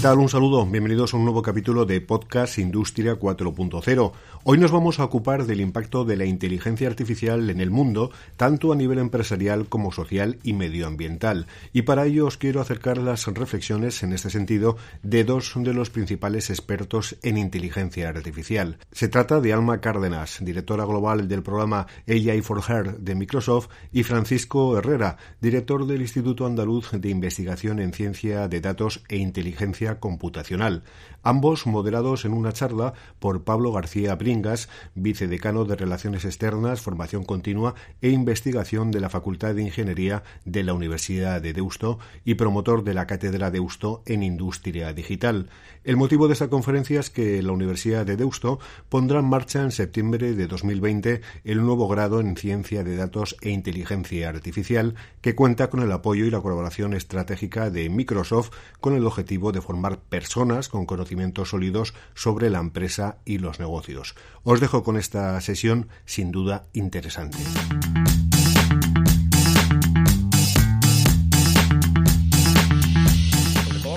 ¿Qué tal? Un saludo. Bienvenidos a un nuevo capítulo de Podcast Industria 4.0. Hoy nos vamos a ocupar del impacto de la inteligencia artificial en el mundo, tanto a nivel empresarial como social y medioambiental. Y para ello os quiero acercar las reflexiones en este sentido de dos de los principales expertos en inteligencia artificial. Se trata de Alma Cárdenas, directora global del programa AI for Her de Microsoft, y Francisco Herrera, director del Instituto Andaluz de Investigación en Ciencia de Datos e Inteligencia computacional, ambos moderados en una charla por Pablo García Bringas, vicedecano de Relaciones Externas, Formación Continua e Investigación de la Facultad de Ingeniería de la Universidad de Deusto y promotor de la Cátedra Deusto en Industria Digital. El motivo de esta conferencia es que la Universidad de Deusto pondrá en marcha en septiembre de 2020 el nuevo grado en Ciencia de Datos e Inteligencia Artificial que cuenta con el apoyo y la colaboración estratégica de Microsoft con el objetivo de formar personas con conocimientos sólidos sobre la empresa y los negocios. Os dejo con esta sesión sin duda interesante.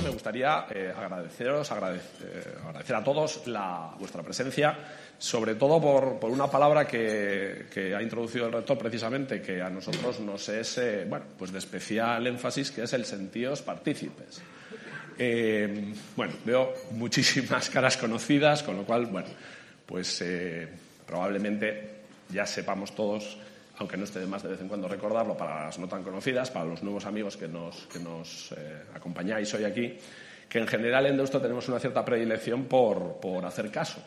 me gustaría eh, agradeceros, eh, agradecer a todos la, vuestra presencia, sobre todo por, una palabra que, ha introducido el rector precisamente, que a nosotros nos es eh, bueno, pues de especial énfasis, que es el sentidos partícipes. Eh, bueno, veo muchísimas caras conocidas, con lo cual, bueno, pues eh, probablemente ya sepamos todos, aunque no esté de más de vez en cuando recordarlo, para las no tan conocidas, para los nuevos amigos que nos, que nos eh, acompañáis hoy aquí, que en general en Deusto tenemos una cierta predilección por, por hacer caso,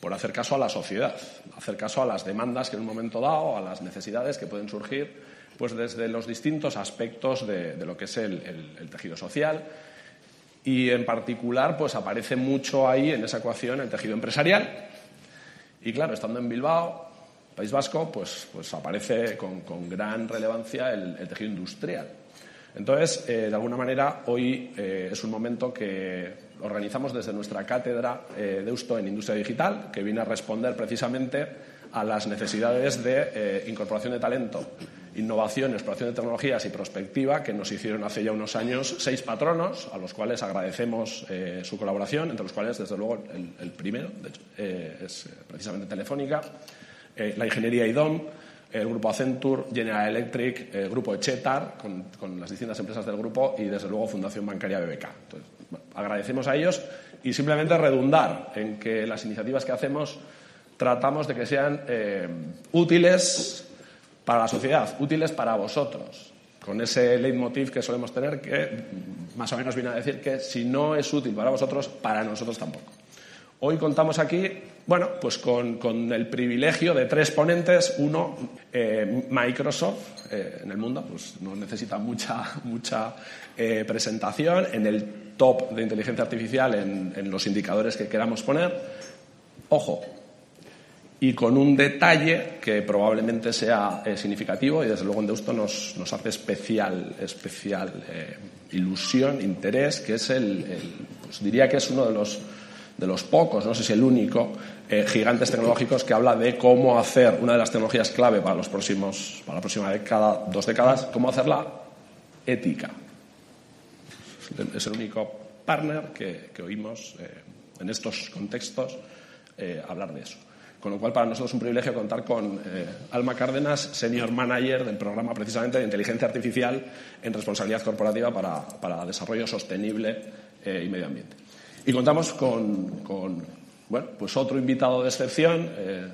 por hacer caso a la sociedad, hacer caso a las demandas que en un momento dado, a las necesidades que pueden surgir pues desde los distintos aspectos de, lo que es el, tejido social. Y en particular pues aparece mucho ahí en esa ecuación el tejido empresarial. Y claro, estando en Bilbao, País Vasco, pues, pues aparece con, gran relevancia el, tejido industrial. Entonces, eh, de alguna manera, hoy eh, es un momento que organizamos desde nuestra cátedra eh, de Usto en Industria Digital, que viene a responder precisamente a las necesidades de incorporación de talento innovación, exploración de tecnologías y prospectiva que nos hicieron hace ya unos años seis patronos, a los cuales agradecemos eh, su colaboración, entre los cuales, desde luego, el, primero eh, es eh, precisamente Telefónica, la ingeniería IDOM, el grupo Accenture, General Electric, el grupo Echetar, con, las distintas empresas del grupo, y, desde luego, Fundación Bancaria BBK. Agradecemos a ellos y simplemente redundar en que las iniciativas que hacemos tratamos de que sean útiles para la sociedad, útiles para vosotros, con ese leitmotiv que solemos tener que más o menos viene a decir que si no es útil para vosotros, para nosotros tampoco. Hoy contamos aquí, bueno, pues con, el privilegio de tres ponentes. Uno, eh, Microsoft, eh, en el mundo, pues no necesita mucha, mucha eh, presentación en el top de inteligencia artificial en, en los indicadores que queramos poner. Ojo, y con un detalle que probablemente sea eh, significativo y desde luego en Deusto nos, nos hace especial, especial eh, ilusión, interés, que es el, pues diría que es uno de los, de los pocos, no sé si el único, eh, gigantes tecnológicos que habla de cómo hacer una de las tecnologías clave para, los próximos, para la próxima década, dos décadas, cómo hacerla ética. Es el único partner que, que oímos en estos contextos hablar de eso. Con lo cual, para nosotros es un privilegio contar con eh, Alma Cárdenas, senior manager del programa precisamente de inteligencia artificial en responsabilidad corporativa para, desarrollo sostenible eh, y medio ambiente. Y contamos con, bueno, pues otro invitado de excepción. Eh,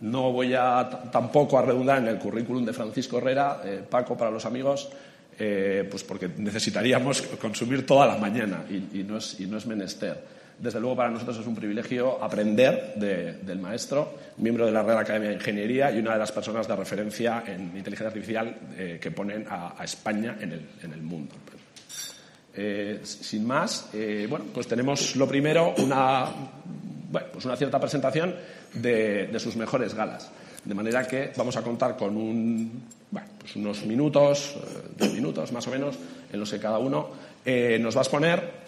no voy a tampoco a redundar en el currículum de Francisco Herrera, Paco para los amigos, pues porque necesitaríamos consumir toda la mañana y no es menester. Desde luego para nosotros es un privilegio aprender del maestro, miembro de la Real Academia de Ingeniería y una de las personas de referencia en inteligencia artificial eh, que ponen a, España en el, mundo. Eh, sin más, eh, bueno, pues tenemos lo primero una, pues una cierta presentación de, sus mejores galas. De manera que vamos a contar con un, pues unos minutos, dos minutos más o menos, en los que cada uno nos va a exponer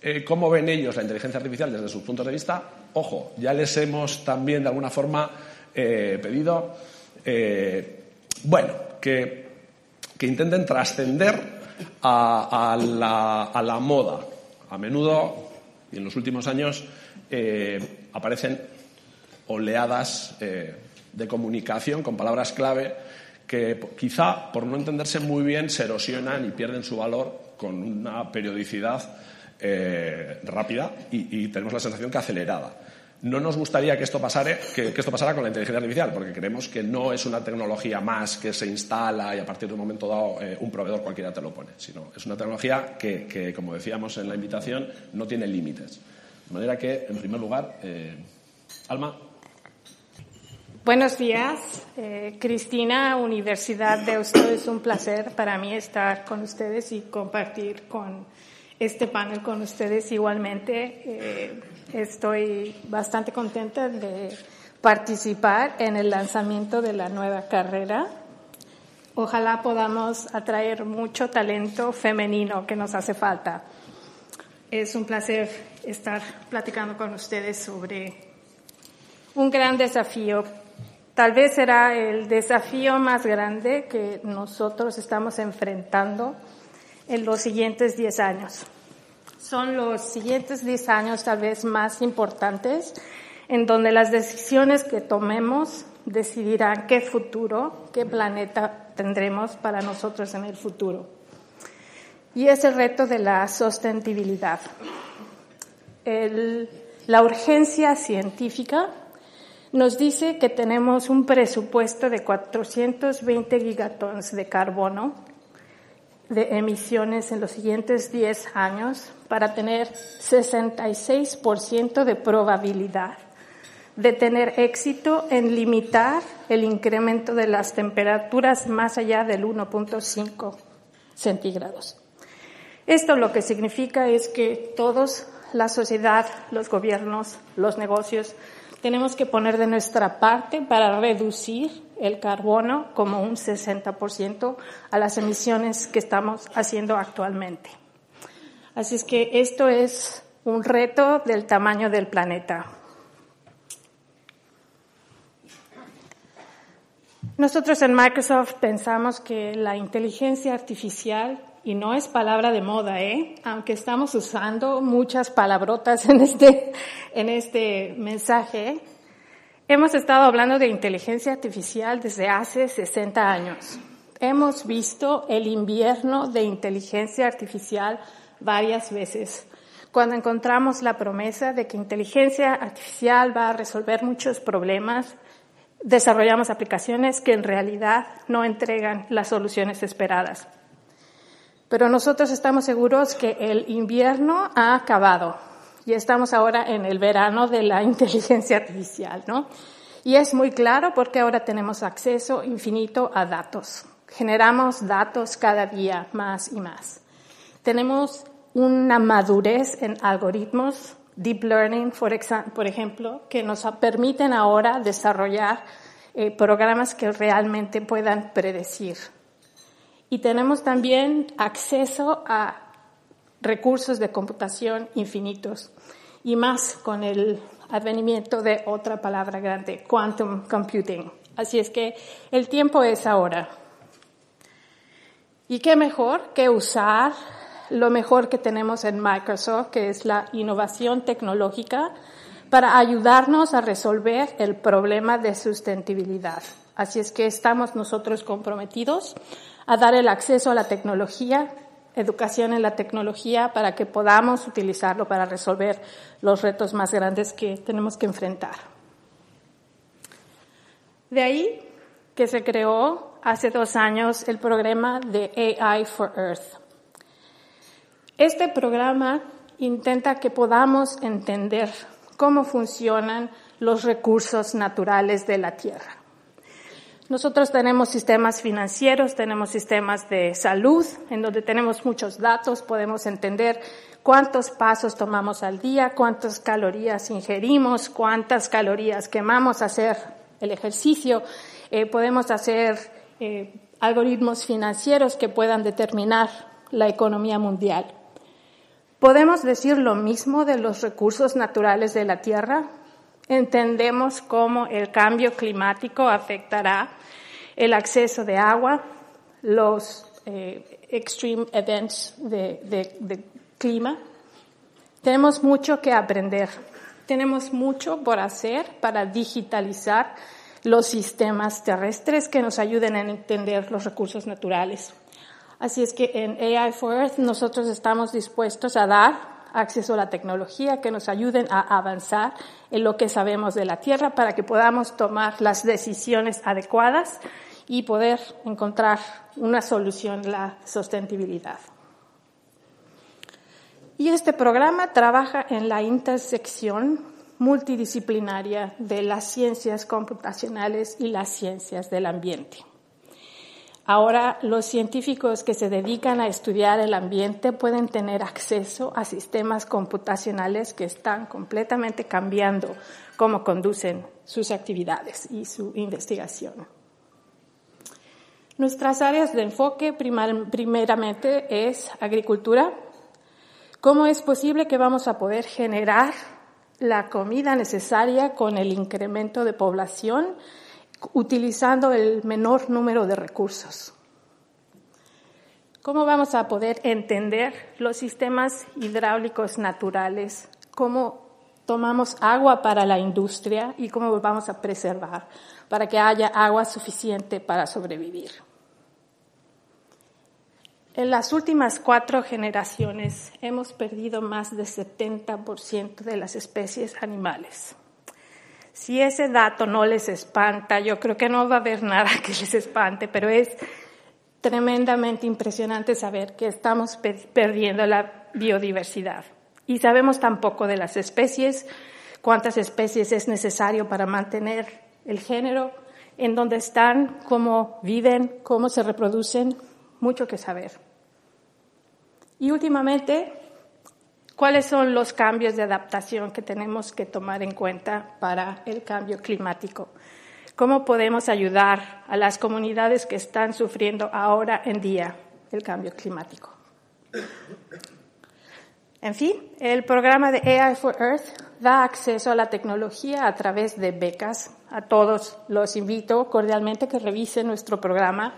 eh, cómo ven ellos la inteligencia artificial desde sus puntos de vista. Ojo, ya les hemos también de alguna forma eh, pedido, eh, bueno, que, intenten trascender a, la, moda. A menudo, y en los últimos años, aparecen oleadas de comunicación con palabras clave que quizá, por no entenderse muy bien, se erosionan y pierden su valor con una periodicidad eh, rápida y, tenemos la sensación que acelerada. No nos gustaría que esto, pasara, que, esto pasara con la inteligencia artificial, porque creemos que no es una tecnología más que se instala y a partir de un momento dado eh, un proveedor cualquiera te lo pone, sino es una tecnología que, como decíamos en la invitación, no tiene límites. De manera que, en primer lugar, eh, Alma. Buenos días, Cristina, Universidad de Deusto. Es un placer para mí estar con ustedes y compartir con este panel con ustedes igualmente. Eh, estoy bastante contenta de participar en el lanzamiento de la nueva carrera. Ojalá podamos atraer mucho talento femenino que nos hace falta. Es un placer estar platicando con ustedes sobre un gran desafío. Tal vez será el desafío más grande que nosotros estamos enfrentando en los siguientes 10 años. Son los siguientes 10 años tal vez más importantes en donde las decisiones que tomemos decidirán qué futuro, qué planeta tendremos para nosotros en el futuro. Y es el reto de la sostenibilidad. la urgencia científica nos dice que tenemos un presupuesto de 420 gigatons de carbono de emisiones en los siguientes 10 años para tener 66% de probabilidad de tener éxito en limitar el incremento de las temperaturas más allá del 1.5 centígrados. Esto lo que significa es que todos, la sociedad, los gobiernos, los negocios, tenemos que poner de nuestra parte para reducir el carbono como un 60% a las emisiones que estamos haciendo actualmente. Así es que esto es un reto del tamaño del planeta. Nosotros en Microsoft pensamos que la inteligencia artificial, y no es palabra de moda, ¿eh? aunque estamos usando muchas palabrotas en este, en este mensaje, Hemos estado hablando de inteligencia artificial desde hace 60 años. Hemos visto el invierno de inteligencia artificial varias veces. Cuando encontramos la promesa de que inteligencia artificial va a resolver muchos problemas, desarrollamos aplicaciones que en realidad no entregan las soluciones esperadas. Pero nosotros estamos seguros que el invierno ha acabado y estamos ahora en el verano de la inteligencia artificial, ¿no? Y es muy claro porque ahora tenemos acceso infinito a datos. Generamos datos cada día más y más. Tenemos una madurez en algoritmos, deep learning, por, ejemplo, que nos permiten ahora desarrollar eh, programas que realmente puedan predecir. Y tenemos también acceso a recursos de computación infinitos y más con el advenimiento de otra palabra grande, quantum computing. Así es que el tiempo es ahora. ¿Y qué mejor que usar lo mejor que tenemos en Microsoft, que es la innovación tecnológica, para ayudarnos a resolver el problema de sustentabilidad? Así es que estamos nosotros comprometidos a dar el acceso a la tecnología educación en la tecnología para que podamos utilizarlo para resolver los retos más grandes que tenemos que enfrentar. De ahí que se creó hace dos años el programa de AI for Earth. Este programa intenta que podamos entender cómo funcionan los recursos naturales de la Tierra. Nosotros tenemos sistemas financieros, tenemos sistemas de salud, en donde tenemos muchos datos, podemos entender cuántos pasos tomamos al día, cuántas calorías ingerimos, cuántas calorías quemamos hacer el ejercicio. Eh, podemos hacer eh, algoritmos financieros que puedan determinar la economía mundial. ¿Podemos decir lo mismo de los recursos naturales de la Tierra? Entendemos cómo el cambio climático afectará el acceso de agua, los eh, extreme events de, de clima. Tenemos mucho que aprender. Tenemos mucho por hacer para digitalizar los sistemas terrestres que nos ayuden a entender los recursos naturales. Así es que en AI for Earth nosotros estamos dispuestos a dar acceso a la tecnología que nos ayuden a avanzar en lo que sabemos de la Tierra para que podamos tomar las decisiones adecuadas y poder encontrar una solución, la sostenibilidad. Y este programa trabaja en la intersección multidisciplinaria de las ciencias computacionales y las ciencias del ambiente. Ahora los científicos que se dedican a estudiar el ambiente pueden tener acceso a sistemas computacionales que están completamente cambiando cómo conducen sus actividades y su investigación. Nuestras áreas de enfoque primeramente es agricultura. ¿Cómo es posible que vamos a poder generar la comida necesaria con el incremento de población utilizando el menor número de recursos. ¿Cómo vamos a poder entender los sistemas hidráulicos naturales? ¿Cómo tomamos agua para la industria y cómo vamos a preservar para que haya agua suficiente para sobrevivir? En las últimas cuatro generaciones hemos perdido más del 70% de las especies animales. Si ese dato no les espanta, yo creo que no va a haber nada que les espante, pero es tremendamente impresionante saber que estamos perdiendo la biodiversidad. Y sabemos tampoco de las especies, cuántas especies es necesario para mantener el género, en dónde están, cómo viven, cómo se reproducen, mucho que saber. Y últimamente, ¿Cuáles son los cambios de adaptación que tenemos que tomar en cuenta para el cambio climático? ¿Cómo podemos ayudar a las comunidades que están sufriendo ahora en día el cambio climático? En fin, el programa de AI for Earth da acceso a la tecnología a través de becas. A todos los invito cordialmente que revisen nuestro programa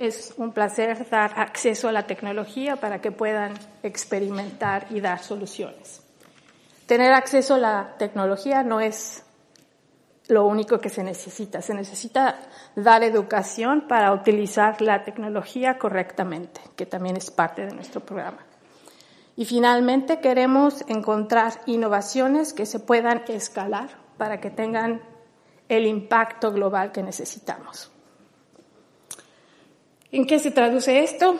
es un placer dar acceso a la tecnología para que puedan experimentar y dar soluciones. Tener acceso a la tecnología no es lo único que se necesita. Se necesita dar educación para utilizar la tecnología correctamente, que también es parte de nuestro programa. Y finalmente queremos encontrar innovaciones que se puedan escalar para que tengan el impacto global que necesitamos. ¿En qué se traduce esto?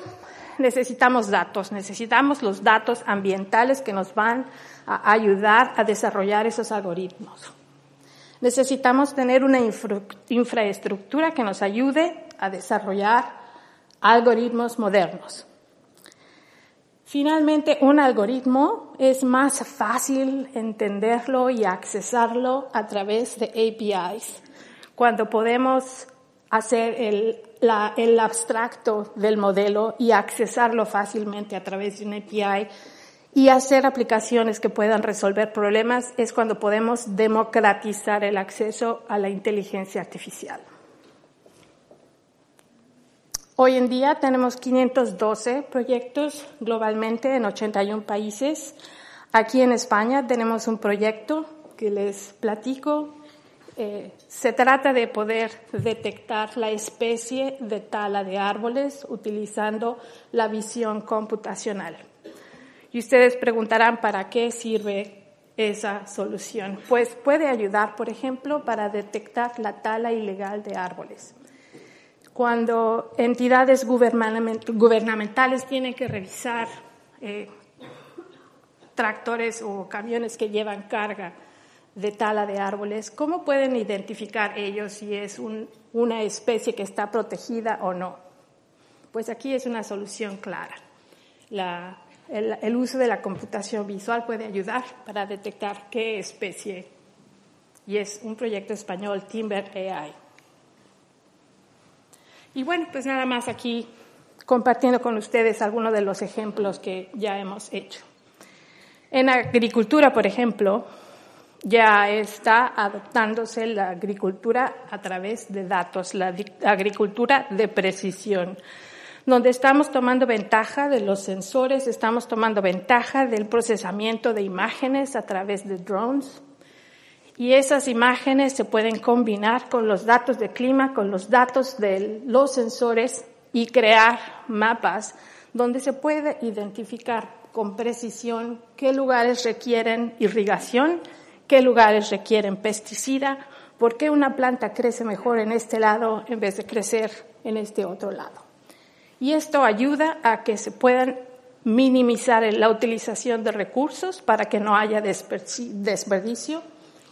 Necesitamos datos, necesitamos los datos ambientales que nos van a ayudar a desarrollar esos algoritmos. Necesitamos tener una infraestructura que nos ayude a desarrollar algoritmos modernos. Finalmente, un algoritmo es más fácil entenderlo y accesarlo a través de APIs. Cuando podemos hacer el el abstracto del modelo y accesarlo fácilmente a través de un API y hacer aplicaciones que puedan resolver problemas es cuando podemos democratizar el acceso a la inteligencia artificial. Hoy en día tenemos 512 proyectos globalmente en 81 países. Aquí en España tenemos un proyecto que les platico eh, se trata de poder detectar la especie de tala de árboles utilizando la visión computacional. Y ustedes preguntarán para qué sirve esa solución. Pues puede ayudar, por ejemplo, para detectar la tala ilegal de árboles. Cuando entidades gubernamentales tienen que revisar eh, tractores o camiones que llevan carga de tala de árboles, ¿cómo pueden identificar ellos si es una especie que está protegida o no? Pues aquí es una solución clara. el, el, uso de la computación visual puede ayudar para detectar qué especie. Y es un proyecto español, Timber AI. Y bueno, pues nada más aquí compartiendo con ustedes algunos de los ejemplos que ya hemos hecho. En agricultura, por ejemplo, ya está adoptándose la agricultura a través de datos, la agricultura de precisión, donde estamos tomando ventaja de los sensores, estamos tomando ventaja del procesamiento de imágenes a través de drones. Y esas imágenes se pueden combinar con los datos de clima, con los datos de los sensores y crear mapas donde se puede identificar con precisión qué lugares requieren irrigación, qué lugares requieren pesticida, por qué una planta crece mejor en este lado en vez de crecer en este otro lado. Y esto ayuda a que se puedan minimizar la utilización de recursos para que no haya desperdicio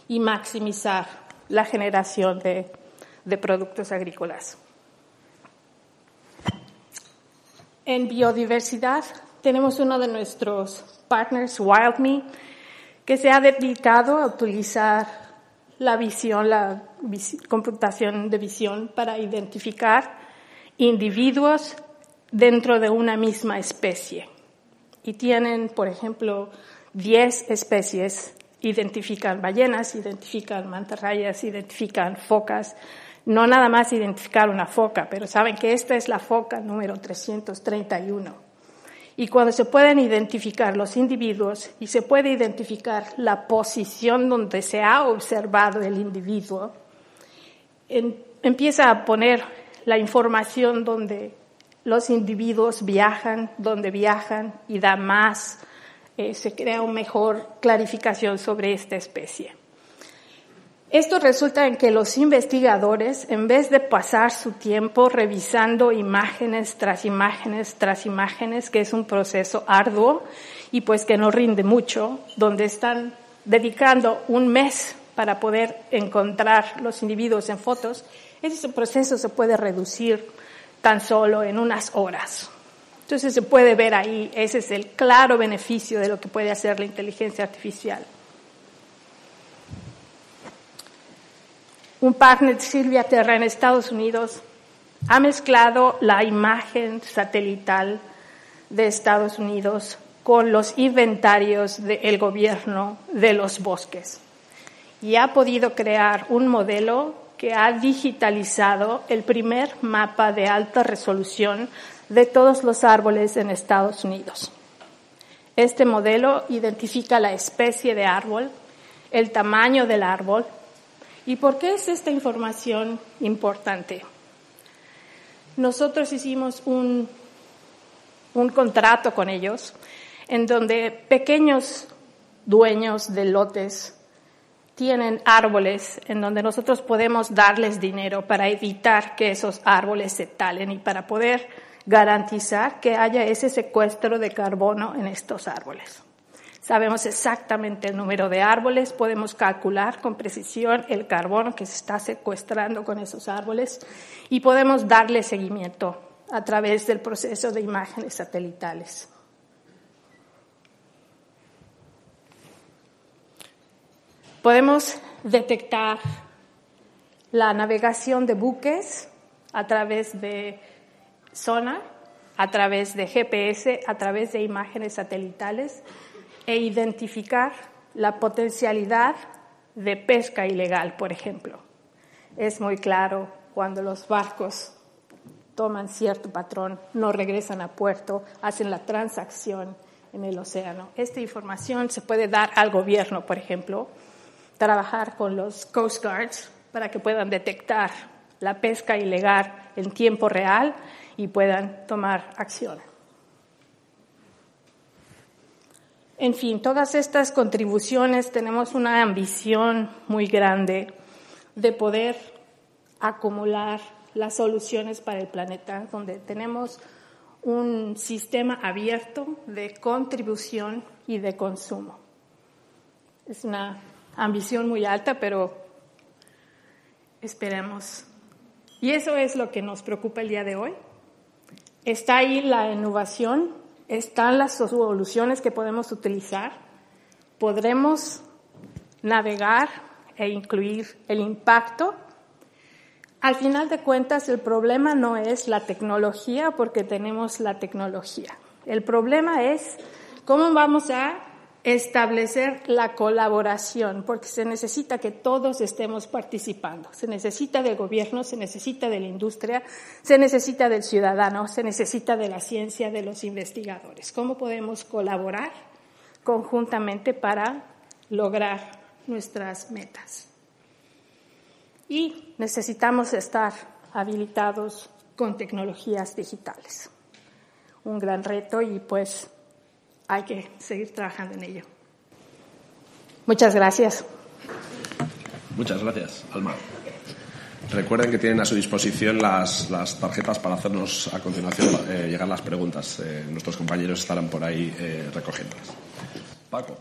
y maximizar la generación de, de productos agrícolas. En biodiversidad tenemos uno de nuestros partners, WildMe, que se ha dedicado a utilizar la visión, la computación de visión para identificar individuos dentro de una misma especie. Y tienen, por ejemplo, 10 especies, identifican ballenas, identifican mantarrayas, identifican focas, no nada más identificar una foca, pero saben que esta es la foca número 331 y cuando se pueden identificar los individuos y se puede identificar la posición donde se ha observado el individuo, empieza a poner la información donde los individuos viajan, donde viajan y da más, eh, se crea una mejor clarificación sobre esta especie. Esto resulta en que los investigadores, en vez de pasar su tiempo revisando imágenes tras imágenes tras imágenes, que es un proceso arduo y pues que no rinde mucho, donde están dedicando un mes para poder encontrar los individuos en fotos, ese proceso se puede reducir tan solo en unas horas. Entonces se puede ver ahí, ese es el claro beneficio de lo que puede hacer la inteligencia artificial. Un partner Silvia Terra en Estados Unidos ha mezclado la imagen satelital de Estados Unidos con los inventarios del gobierno de los bosques y ha podido crear un modelo que ha digitalizado el primer mapa de alta resolución de todos los árboles en Estados Unidos. Este modelo identifica la especie de árbol, el tamaño del árbol, ¿Y por qué es esta información importante? Nosotros hicimos un, un contrato con ellos en donde pequeños dueños de lotes tienen árboles en donde nosotros podemos darles dinero para evitar que esos árboles se talen y para poder garantizar que haya ese secuestro de carbono en estos árboles. Sabemos exactamente el número de árboles, podemos calcular con precisión el carbono que se está secuestrando con esos árboles y podemos darle seguimiento a través del proceso de imágenes satelitales. Podemos detectar la navegación de buques a través de sonar, a través de GPS, a través de imágenes satelitales e identificar la potencialidad de pesca ilegal, por ejemplo. Es muy claro cuando los barcos toman cierto patrón, no regresan a puerto, hacen la transacción en el océano. Esta información se puede dar al gobierno, por ejemplo, trabajar con los Coast Guards para que puedan detectar la pesca ilegal en tiempo real y puedan tomar acción. En fin, todas estas contribuciones tenemos una ambición muy grande de poder acumular las soluciones para el planeta, donde tenemos un sistema abierto de contribución y de consumo. Es una ambición muy alta, pero esperemos. Y eso es lo que nos preocupa el día de hoy. Está ahí la innovación, están las soluciones que podemos utilizar. Podremos navegar e incluir el impacto. Al final de cuentas, el problema no es la tecnología porque tenemos la tecnología. El problema es cómo vamos a establecer la colaboración, porque se necesita que todos estemos participando. Se necesita del gobierno, se necesita de la industria, se necesita del ciudadano, se necesita de la ciencia, de los investigadores. ¿Cómo podemos colaborar conjuntamente para lograr nuestras metas? Y necesitamos estar habilitados con tecnologías digitales. Un gran reto y pues hay que seguir trabajando en ello. Muchas gracias. Muchas gracias, Alma. Recuerden que tienen a su disposición las, tarjetas para hacernos a continuación eh, llegar las preguntas. Eh, nuestros compañeros estarán por ahí eh, recogiéndolas. Paco,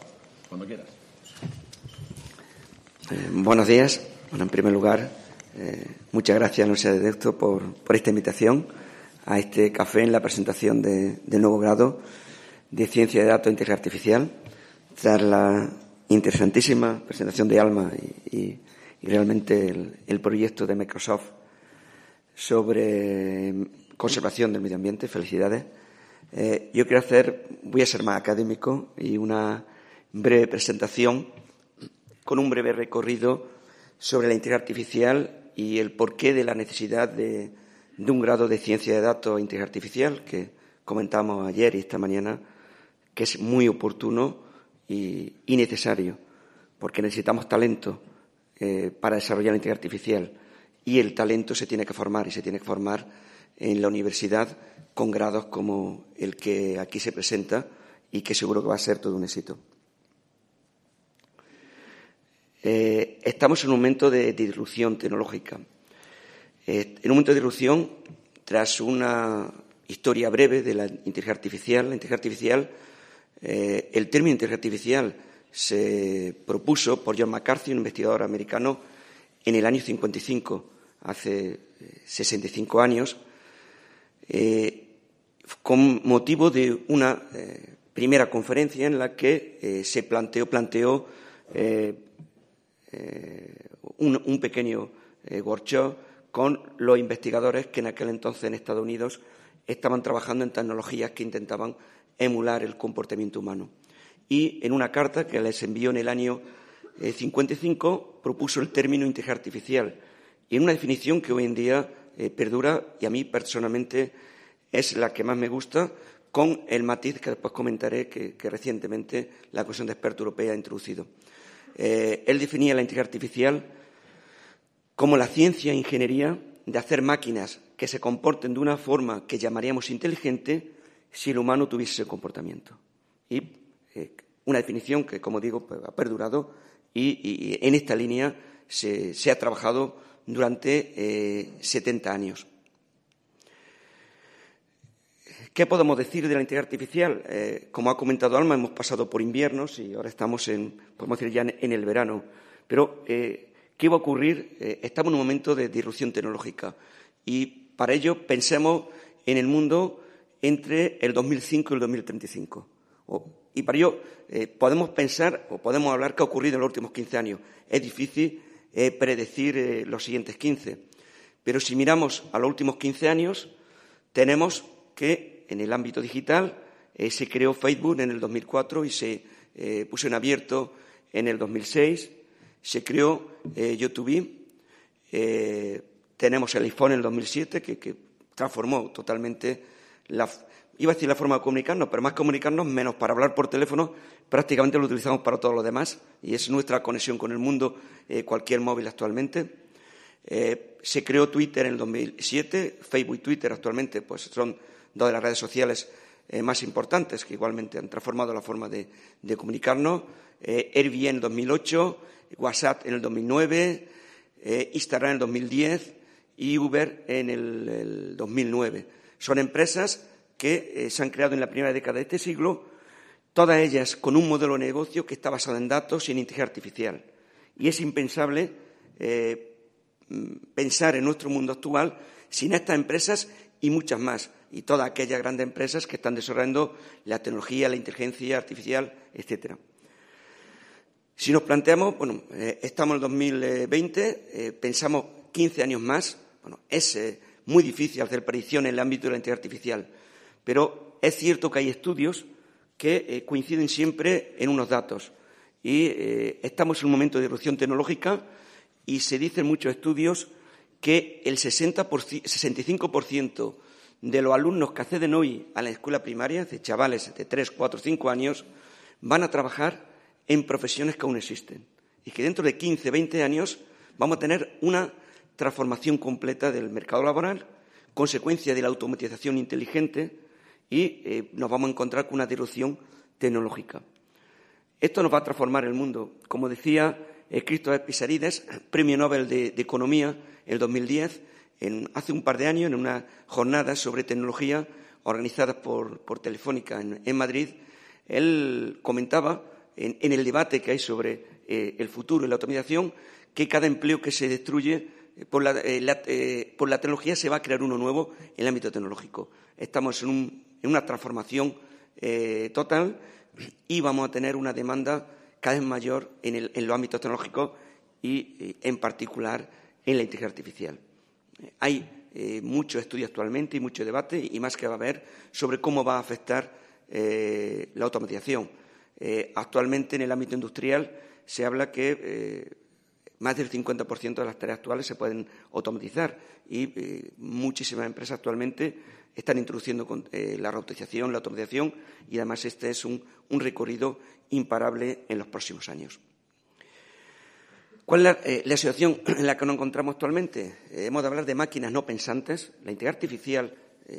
cuando quieras. buenos días. Bueno, en primer lugar, muchas gracias a la Universidad de Deusto por, por, esta invitación a este café en la presentación de, del nuevo grado de Ciencia de Datos e Inteligencia Artificial, tras la interesantísima presentación de Alma y, realmente el, proyecto de Microsoft sobre conservación del medio ambiente. Felicidades. Eh, yo quiero hacer, voy a ser más académico y una breve presentación con un breve recorrido sobre la inteligencia artificial y el porqué de la necesidad de, de un grado de ciencia de datos e inteligencia artificial que comentamos ayer y esta mañana que es muy oportuno y, necesario, porque necesitamos talento eh, para desarrollar la inteligencia artificial y el talento se tiene que formar y se tiene que formar en la universidad con grados como el que aquí se presenta y que seguro que va a ser todo un éxito. Eh, estamos en un momento de, disrupción tecnológica. Eh, en un momento de disrupción, tras una historia breve de la inteligencia artificial, la inteligencia artificial eh, el término inteligencia artificial se propuso por John McCarthy, un investigador americano, en el año 55, hace 65 eh, años, eh, con motivo de una primera conferencia en la que se planteó, planteó un, un, pequeño workshop con los investigadores que en aquel entonces en Estados Unidos estaban trabajando en tecnologías que intentaban emular el comportamiento humano. Y en una carta que les envió en el año 55 eh, propuso el término inteligencia artificial y en una definición que hoy en día eh, perdura y a mí personalmente es la que más me gusta, con el matiz que después comentaré que, recientemente la Comisión de Expertos Europea ha introducido. Eh, él definía la inteligencia artificial como la ciencia e ingeniería de hacer máquinas que se comporten de una forma que llamaríamos inteligente si el humano tuviese ese comportamiento. Y eh, una definición que, como digo, pues, ha perdurado y, en esta línea se, ha trabajado durante 70 eh, años. ¿Qué podemos decir de la inteligencia artificial? Eh, como ha comentado Alma, hemos pasado por inviernos y ahora estamos en, podemos decir ya en, el verano. Pero, ¿qué va a ocurrir? estamos en un momento de disrupción tecnológica y para ello pensemos en el mundo entre el 2005 y el 2035. y para ello eh, podemos pensar o podemos hablar qué ha ocurrido en los últimos 15 años. Es difícil eh, predecir eh, los siguientes 15. Pero si miramos a los últimos 15 años, tenemos que en el ámbito digital se creó Facebook en el 2004 y se puso en abierto en el 2006. Se creó YouTube. tenemos el iPhone en el 2007 que transformó totalmente iba a decir la forma de comunicarnos, pero más comunicarnos, menos para hablar por teléfono, prácticamente lo utilizamos para todo lo demás y es nuestra conexión con el mundo, eh, cualquier móvil actualmente. Eh, se creó Twitter en el 2007, Facebook y Twitter actualmente pues, son dos de las redes sociales eh, más importantes que igualmente han transformado la forma de, comunicarnos. Airbnb en el 2008, WhatsApp en el 2009, Instagram en el 2010 y Uber en el, el 2009 son empresas que eh, se han creado en la primera década de este siglo, todas ellas con un modelo de negocio que está basado en datos y en inteligencia artificial. Y es impensable eh, pensar en nuestro mundo actual sin estas empresas y muchas más, y todas aquellas grandes empresas que están desarrollando la tecnología, la inteligencia artificial, etcétera. Si nos planteamos, bueno, eh, estamos en el 2020, pensamos 15 años más, bueno, muy difícil hacer predicción en el ámbito de la inteligencia artificial, pero es cierto que hay estudios que eh, coinciden siempre en unos datos. Y eh, estamos en un momento de erupción tecnológica y se dicen muchos estudios que el 60 65% de los alumnos que acceden hoy a la escuela primaria, de chavales de 3, 4, 5 años, van a trabajar en profesiones que aún existen. Y que dentro de 15, 20 años vamos a tener una transformación completa del mercado laboral, consecuencia de la automatización inteligente y eh, nos vamos a encontrar con una disrupción tecnológica. Esto nos va a transformar el mundo. Como decía eh, Christopher Pisarides, Premio Nobel de, Economía en 2010, hace un par de años, en una jornada sobre tecnología organizada por, Telefónica en, Madrid, él comentaba en, el debate que hay sobre eh, el futuro y la automatización que cada empleo que se destruye eh, por la, por la, tecnología se va a crear uno nuevo en el ámbito tecnológico. Estamos en, una transformación total y vamos a tener una demanda cada vez mayor en, los ámbitos tecnológicos y, en particular, en la inteligencia artificial. Hay eh, mucho estudio actualmente y mucho debate y más que va a haber sobre cómo va a afectar eh, la automatización. Eh, actualmente, en el ámbito industrial, se habla que más del 50% de las tareas actuales se pueden automatizar y muchísimas empresas actualmente están introduciendo eh, la robotización, la automatización y además este es un, recorrido imparable en los próximos años. ¿Cuál es eh, la, situación en la que nos encontramos actualmente? Eh, hemos de hablar de máquinas no pensantes. La inteligencia artificial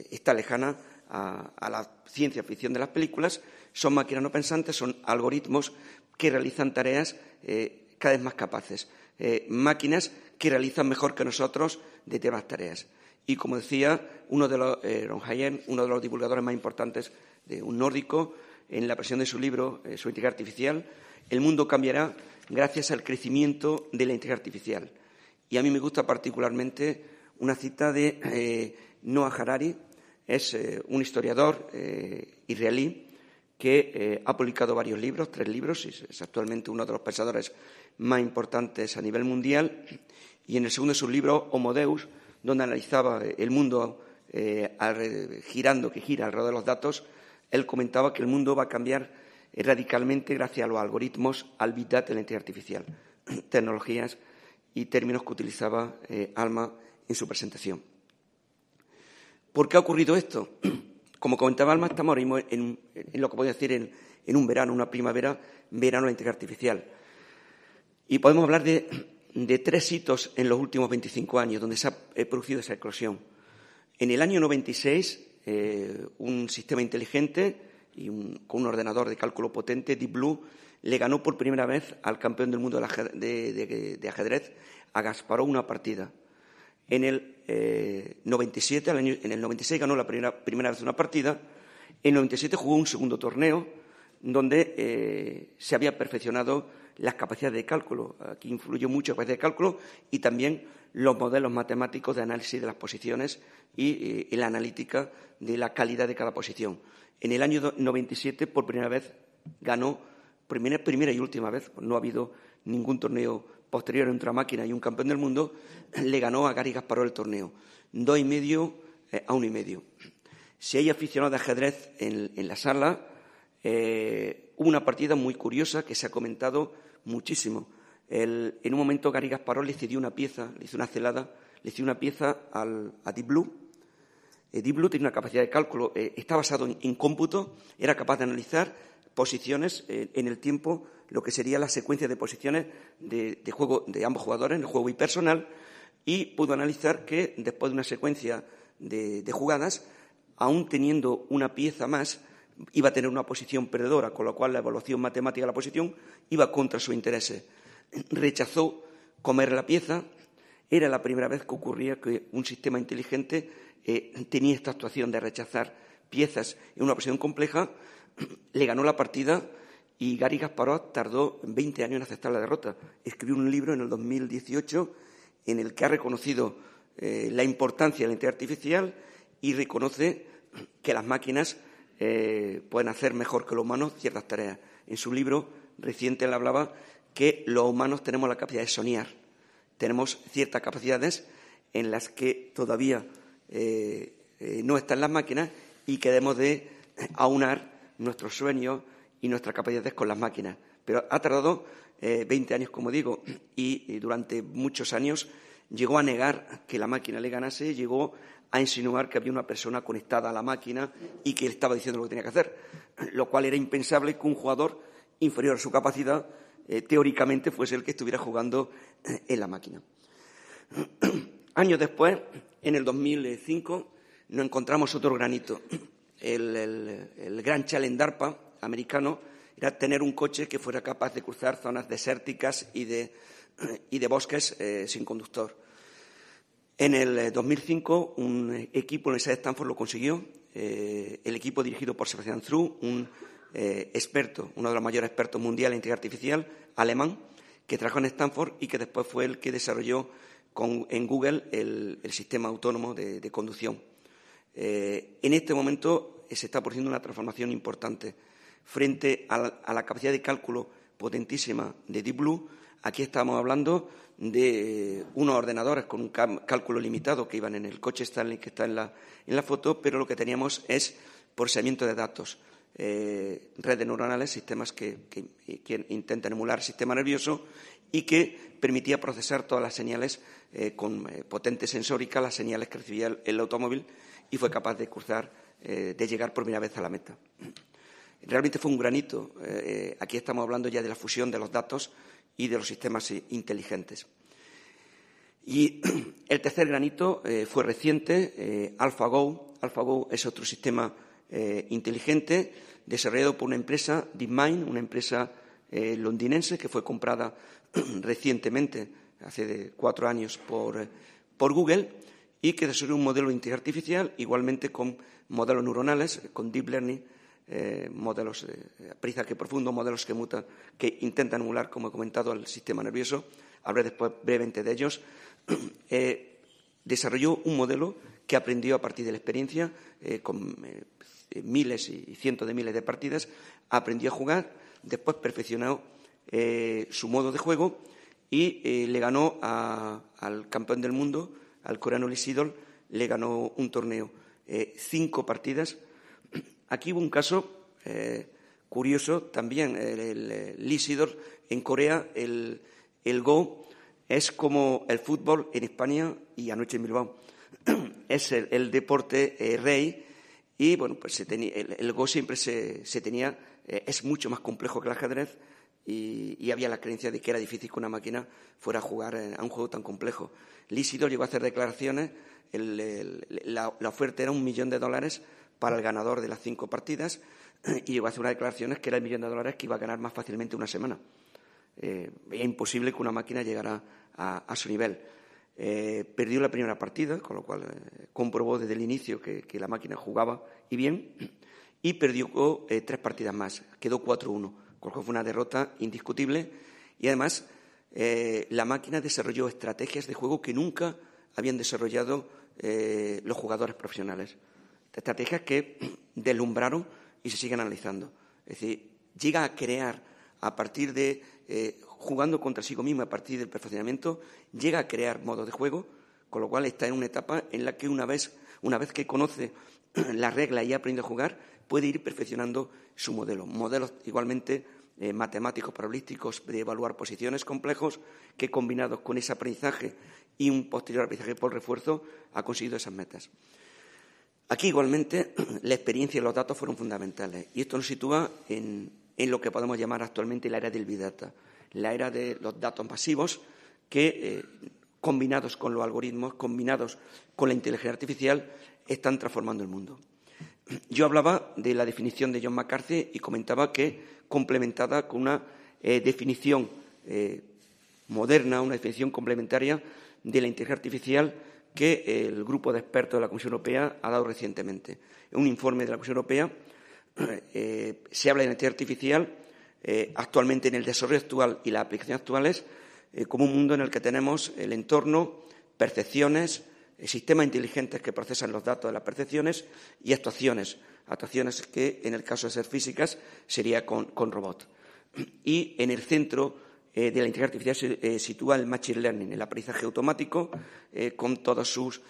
está lejana a, la ciencia ficción de las películas. Son máquinas no pensantes, son algoritmos que realizan tareas cada vez más capaces. Máquinas que realizan mejor que nosotros determinadas tareas. Y como decía, uno de los, eh, uno de los divulgadores más importantes de un nórdico, en la presión de su libro, eh, Su inteligencia artificial, el mundo cambiará gracias al crecimiento de la inteligencia artificial. Y a mí me gusta particularmente una cita de eh, Noah Harari, es un historiador israelí que ha publicado varios libros, tres libros, y es actualmente uno de los pensadores más importantes a nivel mundial. Y en el segundo de sus libros, Homo Deus, donde analizaba el mundo eh, girando, que gira alrededor de los datos, él comentaba que el mundo va a cambiar eh, radicalmente gracias a los algoritmos, al Big Data, la inteligencia artificial, tecnologías y términos que utilizaba eh, Alma en su presentación. ¿Por qué ha ocurrido esto? Como comentaba Alma, estamos ahora mismo en, lo que podría decir en, en, un verano, una primavera, verano de inteligencia artificial. Y podemos hablar de tres hitos en los últimos 25 años donde se ha eh, producido esa eclosión. En el año 96, eh, un sistema inteligente y con un ordenador de cálculo potente, Deep Blue, le ganó por primera vez al campeón del mundo de, ajedrez, a Gasparov, una partida. En el 97, eh, en el 96 ganó la primera, primera, vez una partida. En el 97 jugó un segundo torneo donde se había perfeccionado las capacidades de cálculo. Aquí influyó mucho la capacidad de cálculo y también los modelos matemáticos de análisis de las posiciones y, la analítica de la calidad de cada posición. En el año 97, por primera vez, ganó, primera, primera y última vez, no ha habido ningún torneo posterior entre una máquina y un campeón del mundo, le ganó a Gary Gasparov el torneo. Dos y medio eh, a uno y medio. Si hay aficionados de ajedrez en, la sala, eh, una partida muy curiosa que se ha comentado muchísimo. en un momento Gary Gasparov le cedió una pieza, le hizo una celada, le cedió una pieza al, a Deep Blue. Eh, Deep Blue tiene una capacidad de cálculo, eh, está basado en, cómputo, era capaz de analizar posiciones eh, en el tiempo, lo que sería la secuencia de posiciones de, juego de ambos jugadores, en el juego y personal, y pudo analizar que después de una secuencia de jugadas, aún teniendo una pieza más, iba a tener una posición perdedora, con lo cual la evaluación matemática de la posición iba contra su interés. Rechazó comer la pieza. Era la primera vez que ocurría que un sistema inteligente eh, tenía esta actuación de rechazar piezas en una posición compleja. Le ganó la partida y Gary Gasparov tardó 20 años en aceptar la derrota. Escribió un libro en el 2018 en el que ha reconocido eh, la importancia de la inteligencia artificial y reconoce que las máquinas eh, pueden hacer mejor que los humanos ciertas tareas. En su libro reciente él hablaba que los humanos tenemos la capacidad de soñar. Tenemos ciertas capacidades en las que todavía eh, eh, no están las máquinas y que debemos de aunar nuestros sueños y nuestras capacidades con las máquinas. Pero ha tardado 20 años, como digo, y durante muchos años llegó a negar que la máquina le ganase, llegó a insinuar que había una persona conectada a la máquina y que estaba diciendo lo que tenía que hacer, lo cual era impensable que un jugador inferior a su capacidad eh, teóricamente fuese el que estuviera jugando eh, en la máquina. Años después, en el 2005, nos encontramos otro granito. El, gran challenge DARPA americano era tener un coche que fuera capaz de cruzar zonas desérticas y de y de bosques eh, sin conductor. En el 2005, eh, un equipo en la Universidad de Stanford lo consiguió. Eh, el equipo dirigido por Sebastian Thru, un experto, uno de los mayores expertos mundiales en inteligencia artificial, alemán, que trabajó en Stanford y que después fue el que desarrolló en Google el, sistema autónomo de, conducción. en este momento se está produciendo una transformación importante. Frente a la capacidad de cálculo potentísima de Deep Blue, Aquí estamos hablando de unos ordenadores con un cálculo limitado que iban en el coche que está en la, foto, pero lo que teníamos es procesamiento de datos, eh, redes neuronales, sistemas que, intentan emular el sistema nervioso y que permitía procesar todas las señales eh, con eh, potente sensórica, las señales que recibía el, automóvil y fue capaz de cruzar, de llegar por primera vez a la meta. Realmente fue un granito. aquí estamos hablando ya de la fusión de los datos y de los sistemas inteligentes. Y el tercer granito eh, fue reciente, eh, AlphaGo. AlphaGo es otro sistema eh, inteligente desarrollado por una empresa, DeepMind, una empresa londinense que fue comprada recientemente, hace cuatro años, por, por Google y que desarrolló un modelo de inteligencia artificial igualmente con modelos neuronales, con deep learning, eh, modelos de eh, aprendizaje profundo, modelos que mutan, que intentan emular, como he comentado, al sistema nervioso. Hablaré después brevemente de ellos. Eh, desarrolló un modelo que aprendió a partir de la experiencia, con miles y cientos de miles de partidas, aprendió a jugar, después perfeccionó su modo de juego y le ganó al campeón del mundo, al coreano Lisidol, le ganó un torneo. cinco partidas Aquí hubo un caso eh, curioso también. El, Lisidor en Corea, el, Go es como el fútbol en España y anoche en Bilbao. es el, deporte eh, rey y bueno, pues el, Go siempre se, tenía, eh, es mucho más complejo que el ajedrez y, había la creencia de que era difícil que una máquina fuera a jugar a un juego tan complejo. Lisidor llegó a hacer declaraciones, la, la oferta era un millón de dólares para el ganador de las cinco partidas y llegó a hacer unas declaraciones que era el millón de dólares que iba a ganar más fácilmente una semana. Eh, era imposible que una máquina llegara a, su nivel. Eh, perdió la primera partida, con lo cual eh, comprobó desde el inicio que, la máquina jugaba y bien, y perdió tres partidas más, quedó 4-1, con lo cual fue una derrota indiscutible. Y además, la máquina desarrolló estrategias de juego que nunca habían desarrollado los jugadores profesionales estrategias que deslumbraron y se siguen analizando. Es decir, llega a crear a partir de, eh, jugando contra sí mismo a partir del perfeccionamiento, llega a crear modos de juego, con lo cual está en una etapa en la que una vez, una vez que conoce la regla y ha aprendido a jugar, puede ir perfeccionando su modelo. Modelos igualmente eh, matemáticos, probabilísticos, de evaluar posiciones complejos, que combinados con ese aprendizaje y un posterior aprendizaje por refuerzo, ha conseguido esas metas. Aquí, igualmente, la experiencia y los datos fueron fundamentales. Y esto nos sitúa en, lo que podemos llamar actualmente la era del Big Data, la era de los datos masivos que, eh, combinados con los algoritmos, combinados con la inteligencia artificial, están transformando el mundo. Yo hablaba de la definición de John McCarthy y comentaba que complementada con una eh, definición eh, moderna, una definición complementaria de la inteligencia artificial que el grupo de expertos de la Comisión Europea ha dado recientemente. En un informe de la Comisión Europea eh, se habla de inteligencia artificial eh, actualmente en el desarrollo actual y las aplicaciones actuales eh, como un mundo en el que tenemos el entorno, percepciones, sistemas inteligentes que procesan los datos de las percepciones y actuaciones. Actuaciones que, en el caso de ser físicas, sería con, con robots. Y en el centro eh, de la inteligencia artificial se eh, sitúa el machine learning, el aprendizaje automático, eh, con todas sus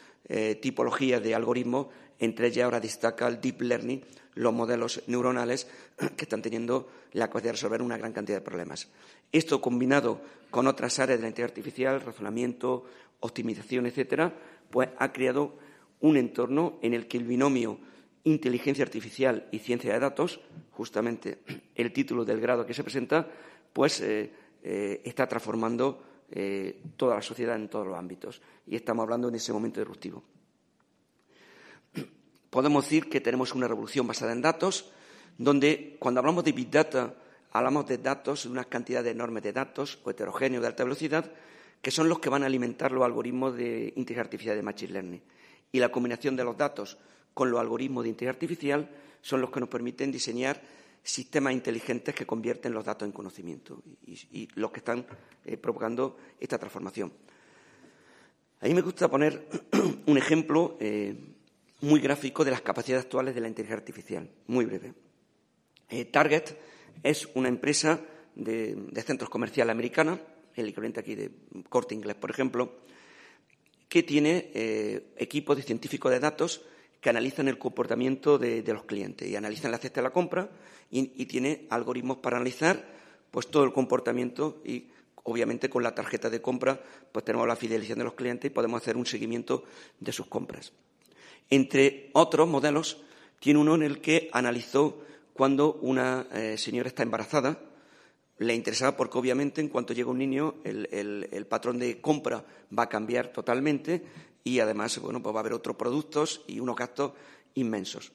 tipologías de algoritmos Entre ellas ahora destaca el deep learning, los modelos neuronales que están teniendo la capacidad de resolver una gran cantidad de problemas. Esto combinado con otras áreas de la inteligencia artificial, razonamiento, optimización, etcétera, pues ha creado un entorno en el que el binomio inteligencia artificial y ciencia de datos, justamente el título del grado que se presenta, pues eh, está transformando eh, toda la sociedad en todos los ámbitos. Y estamos hablando en ese momento disruptivo. Podemos decir que tenemos una revolución basada en datos, donde cuando hablamos de Big Data, hablamos de datos, de una cantidad enorme de datos o heterogéneos de alta velocidad, que son los que van a alimentar los algoritmos de inteligencia artificial de Machine Learning. Y la combinación de los datos con los algoritmos de inteligencia artificial son los que nos permiten diseñar sistemas inteligentes que convierten los datos en conocimiento y, los que están eh, provocando esta transformación. A mí me gusta poner un ejemplo eh, muy gráfico de las capacidades actuales de la inteligencia artificial, muy breve. Eh, Target es una empresa de, centros comerciales americana, el equivalente aquí de Corte Inglés, por ejemplo, que tiene equipos de científicos de datos que analizan el comportamiento de, los clientes y analizan la cesta de la compra y, tiene algoritmos para analizar pues todo el comportamiento y obviamente con la tarjeta de compra pues tenemos la fidelización de los clientes y podemos hacer un seguimiento de sus compras. Entre otros modelos, tiene uno en el que analizó cuando una eh, señora está embarazada, le interesaba porque obviamente en cuanto llega un niño el, patrón de compra va a cambiar totalmente y además bueno, pues va a haber otros productos y unos gastos inmensos.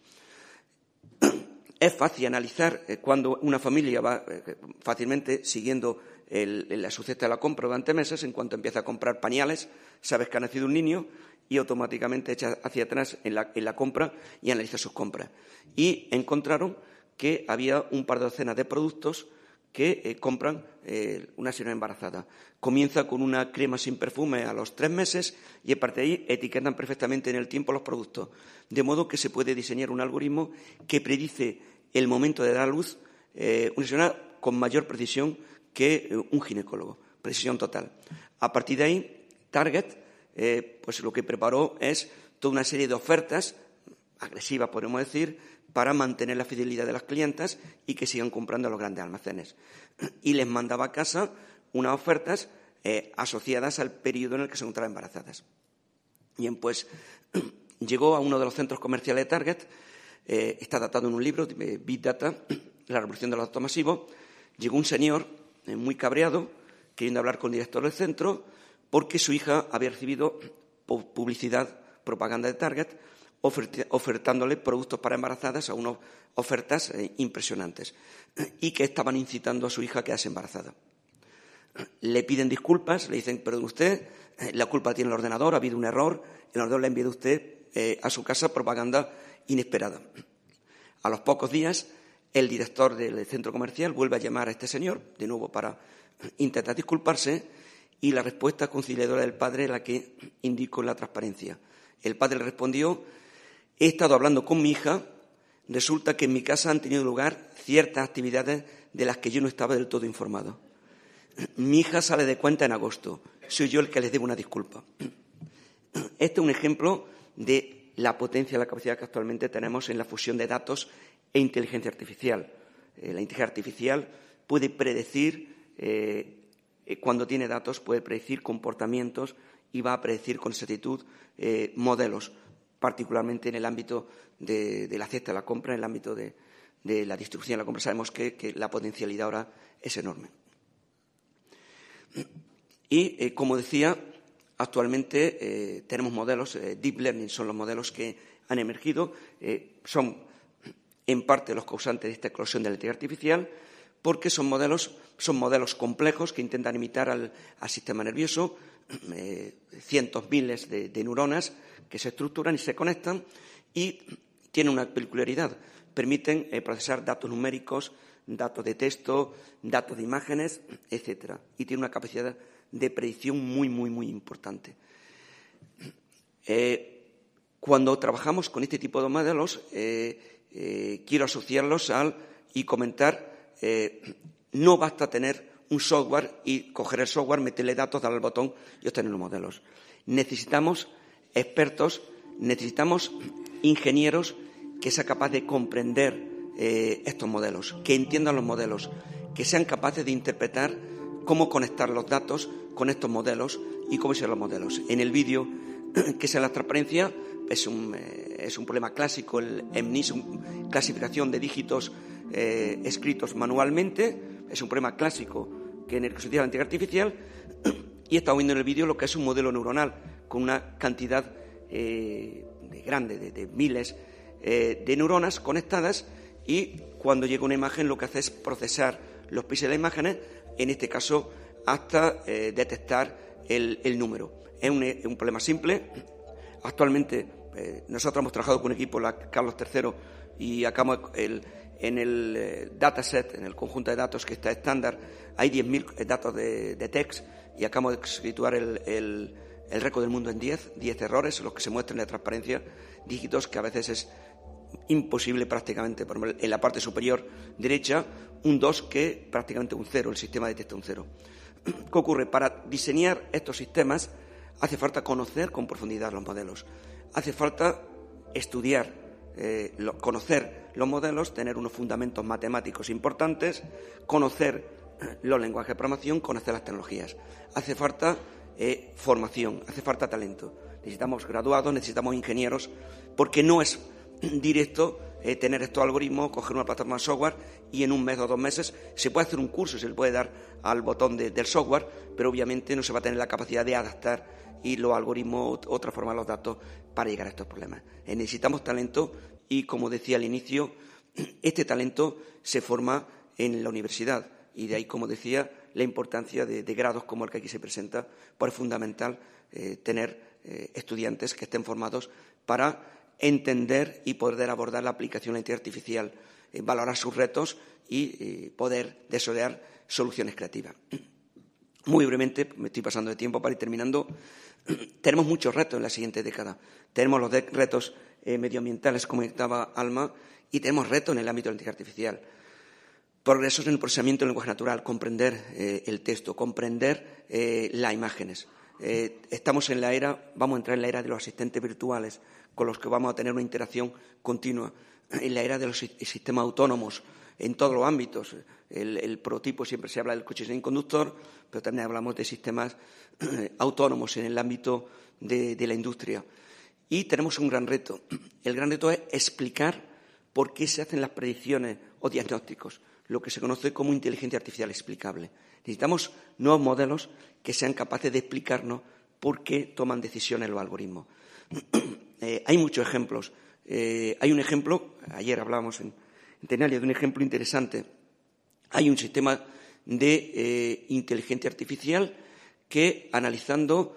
Es fácil analizar eh, cuando una familia va eh, fácilmente siguiendo la suceta de la compra durante meses, en cuanto empieza a comprar pañales, sabes que ha nacido un niño y automáticamente echa hacia atrás en la, en la compra y analiza sus compras. Y encontraron que había un par de docenas de productos que eh, compran eh, una señora embarazada. Comienza con una crema sin perfume a los tres meses y a partir de ahí etiquetan perfectamente en el tiempo los productos. De modo que se puede diseñar un algoritmo que predice el momento de dar a luz eh, una señora con mayor precisión que un ginecólogo. Precisión total. A partir de ahí, Target, pues lo que preparó es toda una serie de ofertas agresivas, podemos decir, para mantener la fidelidad de las clientas y que sigan comprando a los grandes almacenes. Y les mandaba a casa unas ofertas eh, asociadas al periodo en el que se encontraban embarazadas. Bien, pues llegó a uno de los centros comerciales de Target, eh, está datado en un libro, Big Data, la revolución de los datos masivos, llegó un señor eh, muy cabreado, queriendo hablar con el director del centro, porque su hija había recibido publicidad, propaganda de Target, ofertándole productos para embarazadas a unas ofertas eh, impresionantes y que estaban incitando a su hija a quedarse embarazada. Le piden disculpas, le dicen, perdón usted, eh, la culpa tiene el ordenador, ha habido un error, el ordenador le ha enviado usted eh, a su casa propaganda inesperada. A los pocos días, el director del centro comercial vuelve a llamar a este señor, de nuevo para intentar disculparse, y la respuesta conciliadora del padre la que indicó la transparencia. El padre le respondió He estado hablando con mi hija, resulta que en mi casa han tenido lugar ciertas actividades de las que yo no estaba del todo informado. Mi hija sale de cuenta en agosto. Soy yo el que les debo una disculpa. Este es un ejemplo de la potencia la capacidad que actualmente tenemos en la fusión de datos e inteligencia artificial. Eh, la inteligencia artificial puede predecir, eh, eh, cuando tiene datos, puede predecir comportamientos y va a predecir con exactitud modelos particularmente en el ámbito de, la cesta de la compra, en el ámbito de, la distribución de la compra. Sabemos que, la potencialidad ahora es enorme. Y, eh, como decía, actualmente eh, tenemos modelos, eh, Deep Learning son los modelos que han emergido, son en parte los causantes de esta eclosión de la inteligencia artificial, porque son modelos, son modelos complejos que intentan imitar al, sistema nervioso, cientos, miles de neuronas, que se estructuran y se conectan y tienen una peculiaridad. Permiten eh, procesar datos numéricos, datos de texto, datos de imágenes, etcétera. Y tiene una capacidad de predicción muy, muy, muy importante. Eh, cuando trabajamos con este tipo de modelos, eh, quiero asociarlos al y comentar, no basta tener un software y coger el software, meterle datos, darle al botón y obtener los modelos. Necesitamos expertos, necesitamos ingenieros que sean capaces de comprender eh, estos modelos, que entiendan los modelos, que sean capaces de interpretar cómo conectar los datos con estos modelos y cómo ser los modelos. En el vídeo, que sea la transparencia, es un, eh, es un problema clásico, el EMNIS, clasificación de dígitos eh, escritos manualmente, es un problema clásico que en el que se utiliza la inteligencia artificial, y estamos viendo en el vídeo lo que es un modelo neuronal con una cantidad eh, grande, de, miles de neuronas conectadas, y cuando llega una imagen lo que hace es procesar los píxeles de imágenes, en este caso hasta detectar el, número. Es un, problema simple. Actualmente eh, nosotros hemos trabajado con un equipo, la Carlos III, y acabamos en el eh, dataset, en el conjunto de datos que está estándar, hay 10.000 eh, datos de, text y acabamos de situar el, el, récord del mundo en 10, 10 errores, los que se muestran en la transparencia, dígitos que a veces es imposible prácticamente, por en la parte superior derecha, un 2 que prácticamente un 0, el sistema detecta un 0. ¿Qué ocurre? Para diseñar estos sistemas hace falta conocer con profundidad los modelos, hace falta estudiar, eh, conocer los modelos, tener unos fundamentos matemáticos importantes, conocer eh, los lenguajes de programación, conocer las tecnologías. Hace falta eh, formación, hace falta talento. Necesitamos graduados, necesitamos ingenieros, porque no es directo eh, tener estos algoritmos, coger una plataforma de software y en un mes o dos meses se puede hacer un curso, se le puede dar al botón del software, pero obviamente no se va a tener la capacidad de adaptar y los algoritmos o transformar los datos para llegar a estos problemas. Necesitamos talento y, como decía al inicio, este talento se forma en la universidad y de ahí, como decía, la importancia de, grados como el que aquí se presenta, pues es fundamental eh, tener estudiantes que estén formados para entender y poder abordar la aplicación de la inteligencia artificial, eh, valorar sus retos y eh, poder desarrollar soluciones creativas. Muy brevemente, me estoy pasando de tiempo para ir terminando. Tenemos muchos retos en la siguiente década. Tenemos los retos eh, medioambientales, como estaba Alma, y tenemos retos en el ámbito de la inteligencia artificial. Progresos en el procesamiento del lenguaje natural, comprender el texto, comprender las imágenes. estamos en la era, vamos a entrar en la era de los asistentes virtuales, con los que vamos a tener una interacción continua. En la era de los sistemas autónomos, en todos los ámbitos. El, prototipo siempre se habla del coche sin conductor, pero también hablamos de sistemas autónomos en el ámbito de, la industria. Y tenemos un gran reto. El gran reto es explicar por qué se hacen las predicciones o diagnósticos, lo que se conoce como inteligencia artificial explicable. Necesitamos nuevos modelos que sean capaces de explicarnos por qué toman decisiones los algoritmos. Eh, hay muchos ejemplos. Eh, hay un ejemplo, ayer hablábamos en, Tenalia de un ejemplo interesante. Hay un sistema de eh, inteligencia artificial que, analizando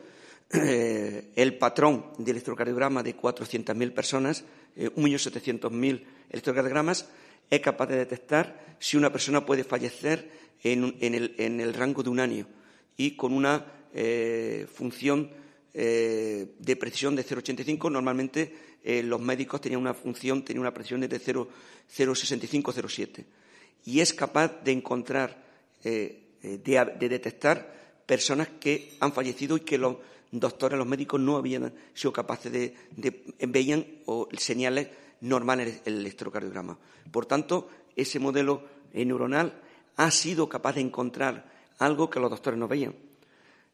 el patrón de electrocardiograma de 400.000 personas, 1.700.000 electrocardiogramas, es capaz de detectar si una persona puede fallecer en, el, rango de un año y con una función eh, de precisión de 0,85. Normalmente eh, los médicos tenían una función, tenían una precisión de 0,65-0,7. Y es capaz de encontrar, eh, de, detectar personas que han fallecido y que los doctores, los médicos no habían sido capaces de, veían señales normales en el electrocardiograma. Por tanto, ese modelo neuronal ha sido capaz de encontrar algo que los doctores no veían.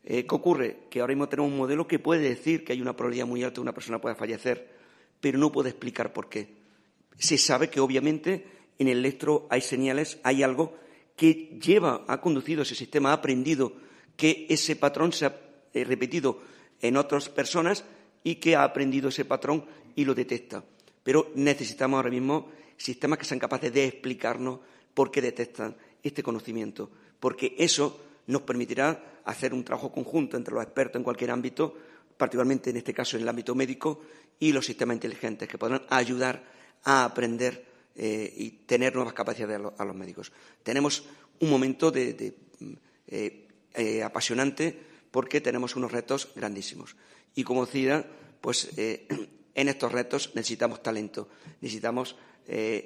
Eh, ¿Qué ocurre? Que ahora mismo tenemos un modelo que puede decir que hay una probabilidad muy alta de una persona pueda fallecer, pero no puede explicar por qué. Se sabe que obviamente en el electro hay señales, hay algo que lleva, ha conducido ese sistema, ha aprendido que ese patrón se ha eh, repetido en otras personas y que ha aprendido ese patrón y lo detecta. Pero necesitamos ahora mismo sistemas que sean capaces de explicarnos por qué detectan este conocimiento, porque eso nos permitirá hacer un trabajo conjunto entre los expertos en cualquier ámbito, particularmente en este caso en el ámbito médico, y los sistemas inteligentes que podrán ayudar a aprender eh, y tener nuevas capacidades a, los médicos. Tenemos un momento de, eh, eh, apasionante porque tenemos unos retos grandísimos. Y como decía, pues en estos retos necesitamos talento, necesitamos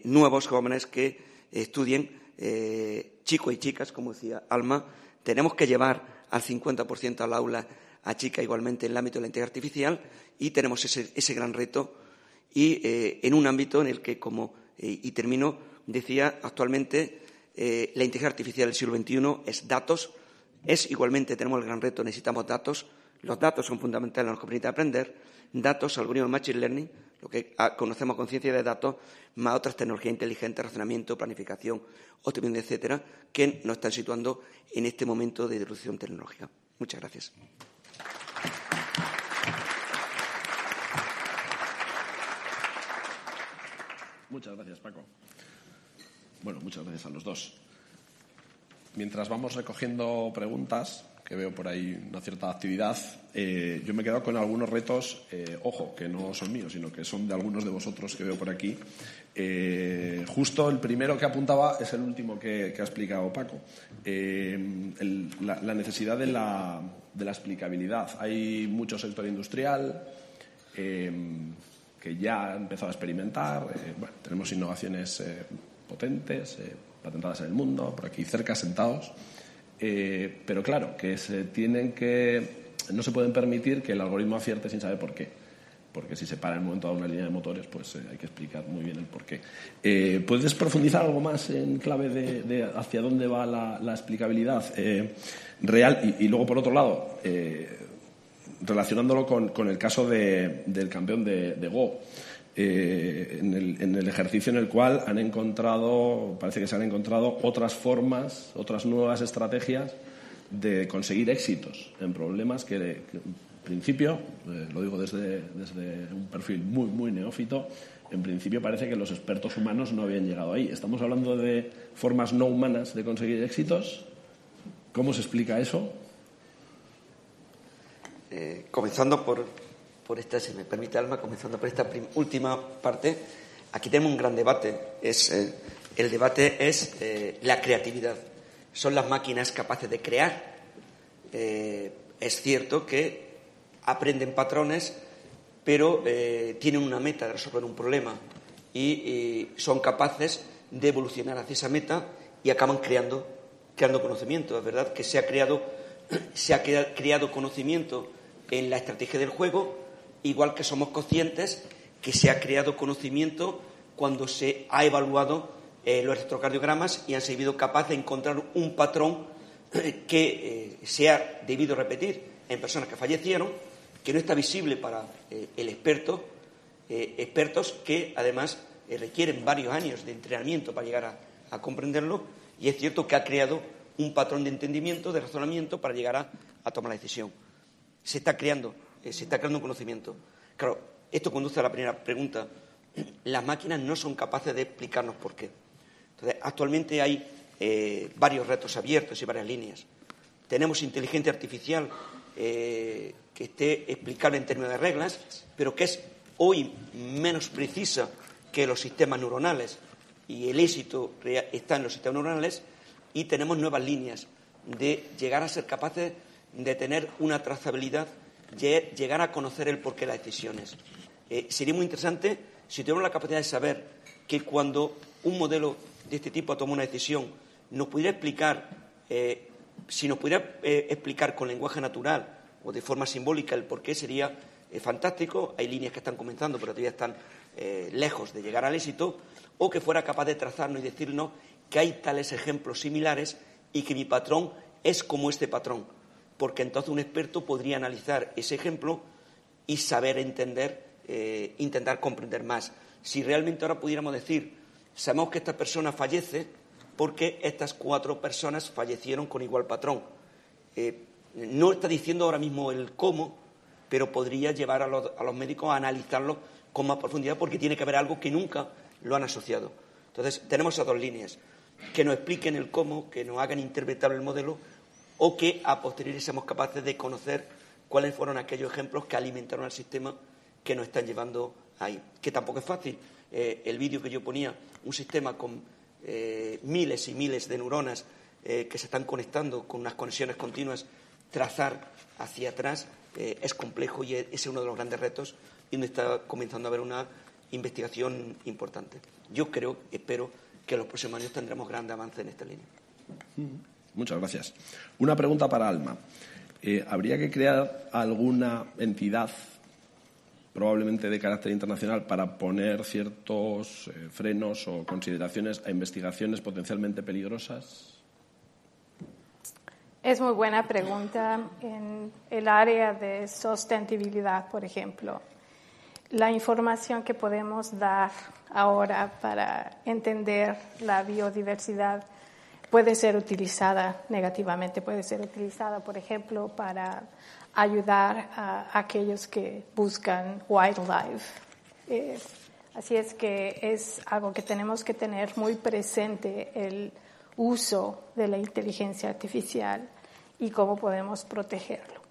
nuevos jóvenes que estudien, chicos y chicas, como decía Alma, tenemos que llevar al 50% al aula a chica igualmente en el ámbito de la inteligencia artificial y tenemos ese, gran reto y eh, en un ámbito en el que, como, eh, y termino, decía, actualmente eh, la inteligencia artificial del siglo XXI es datos, es igualmente, tenemos el gran reto, necesitamos datos, los datos son fundamentales, nos permiten aprender, datos, algoritmos Machine Learning, lo que conocemos con ciencia de datos, más otras tecnologías inteligentes, razonamiento, planificación, optimización, etcétera, que nos están situando en este momento de disrupción tecnológica. Muchas gracias. Muchas gracias, Paco. Bueno, muchas gracias a los dos. Mientras vamos recogiendo preguntas, que veo por ahí una cierta actividad, eh, yo me he quedado con algunos retos, eh, ojo, que no son míos, sino que son de algunos de vosotros que veo por aquí. Eh, justo el primero que apuntaba es el último que, ha explicado Paco, la, necesidad de la, de la, explicabilidad. Hay mucho sector industrial que ya ha empezado a experimentar. bueno, tenemos innovaciones potentes, patentadas en el mundo, por aquí cerca, sentados. Eh, pero claro, que se tienen que. No se pueden permitir que el algoritmo acierte sin saber por qué. Porque si se para en un momento dado una línea de motores, pues eh, hay que explicar muy bien el por qué. Eh, ¿Puedes profundizar algo más en clave de, hacia dónde va la, explicabilidad real? Y, luego, por otro lado, relacionándolo con, el caso del campeón de, de Go. Eh, en, el, ejercicio en el cual han encontrado, parece que se han encontrado otras formas, otras nuevas estrategias de conseguir éxitos en problemas que, en principio, eh, lo digo desde, desde un perfil muy, muy neófito, en principio parece que los expertos humanos no habían llegado ahí. Estamos hablando de formas no humanas de conseguir éxitos. ¿Cómo se explica eso? Eh, comenzando por por esta, si me permite Alma, comenzando por esta última parte, aquí tenemos un gran debate. Es, eh, el debate es eh, la creatividad. ¿Son las máquinas capaces de crear? Eh, es cierto que aprenden patrones, pero tienen una meta de resolver un problema y, son capaces de evolucionar hacia esa meta y acaban creando, creando conocimiento. Es verdad que se ha creado, se ha creado conocimiento en la estrategia del juego, igual que somos conscientes que se ha creado conocimiento cuando se ha evaluado eh, los electrocardiogramas y han sido capaces de encontrar un patrón eh, que eh, se ha debido repetir en personas que fallecieron, que no está visible para el experto, expertos que además requieren varios años de entrenamiento para llegar a, comprenderlo, y es cierto que ha creado un patrón de entendimiento, de razonamiento para llegar a, a tomar la decisión. Se está creando eh, se está creando un conocimiento. Claro, esto conduce a la primera pregunta. Las máquinas no son capaces de explicarnos por qué. Entonces, actualmente hay eh, varios retos abiertos y varias líneas. Tenemos inteligencia artificial eh, que esté explicable en términos de reglas, pero que es hoy menos precisa que los sistemas neuronales y el éxito está en los sistemas neuronales y tenemos nuevas líneas de llegar a ser capaces de tener una trazabilidad llegar a conocer el porqué de las decisiones. Eh, sería muy interesante si tuviéramos la capacidad de saber que cuando un modelo de este tipo toma una decisión, nos pudiera explicar, eh, si nos pudiera eh, explicar con lenguaje natural o de forma simbólica el porqué, sería fantástico. Hay líneas que están comenzando, pero todavía están lejos de llegar al éxito, o que fuera capaz de trazarnos y decirnos que hay tales ejemplos similares y que mi patrón es como este patrón porque entonces un experto podría analizar ese ejemplo y saber entender, eh, intentar comprender más. Si realmente ahora pudiéramos decir, sabemos que esta persona fallece porque estas cuatro personas fallecieron con igual patrón. Eh, no está diciendo ahora mismo el cómo, pero podría llevar a los, médicos a analizarlo con más profundidad porque tiene que haber algo que nunca lo han asociado. Entonces, tenemos esas dos líneas, que nos expliquen el cómo, que nos hagan interpretable el modelo o que a posteriori seamos capaces de conocer cuáles fueron aquellos ejemplos que alimentaron al sistema que nos están llevando ahí. Que tampoco es fácil. Eh, el vídeo que yo ponía, un sistema con eh, miles y miles de neuronas eh, que se están conectando con unas conexiones continuas, trazar hacia atrás es complejo y ese es uno de los grandes retos y donde está comenzando a haber una investigación importante. Yo creo, espero que en los próximos años tendremos grandes avances en esta línea. Muchas gracias. Una pregunta para Alma. Eh, ¿Habría que crear alguna entidad probablemente de carácter internacional para poner ciertos eh, frenos o consideraciones a investigaciones potencialmente peligrosas? Es muy buena pregunta. En el área de sostenibilidad, por ejemplo, la información que podemos dar ahora para entender la biodiversidad puede ser utilizada negativamente, puede ser utilizada, por ejemplo, para ayudar a aquellos que buscan wildlife. Eh, así es que es algo que tenemos que tener muy presente el uso de la inteligencia artificial y cómo podemos protegerlo.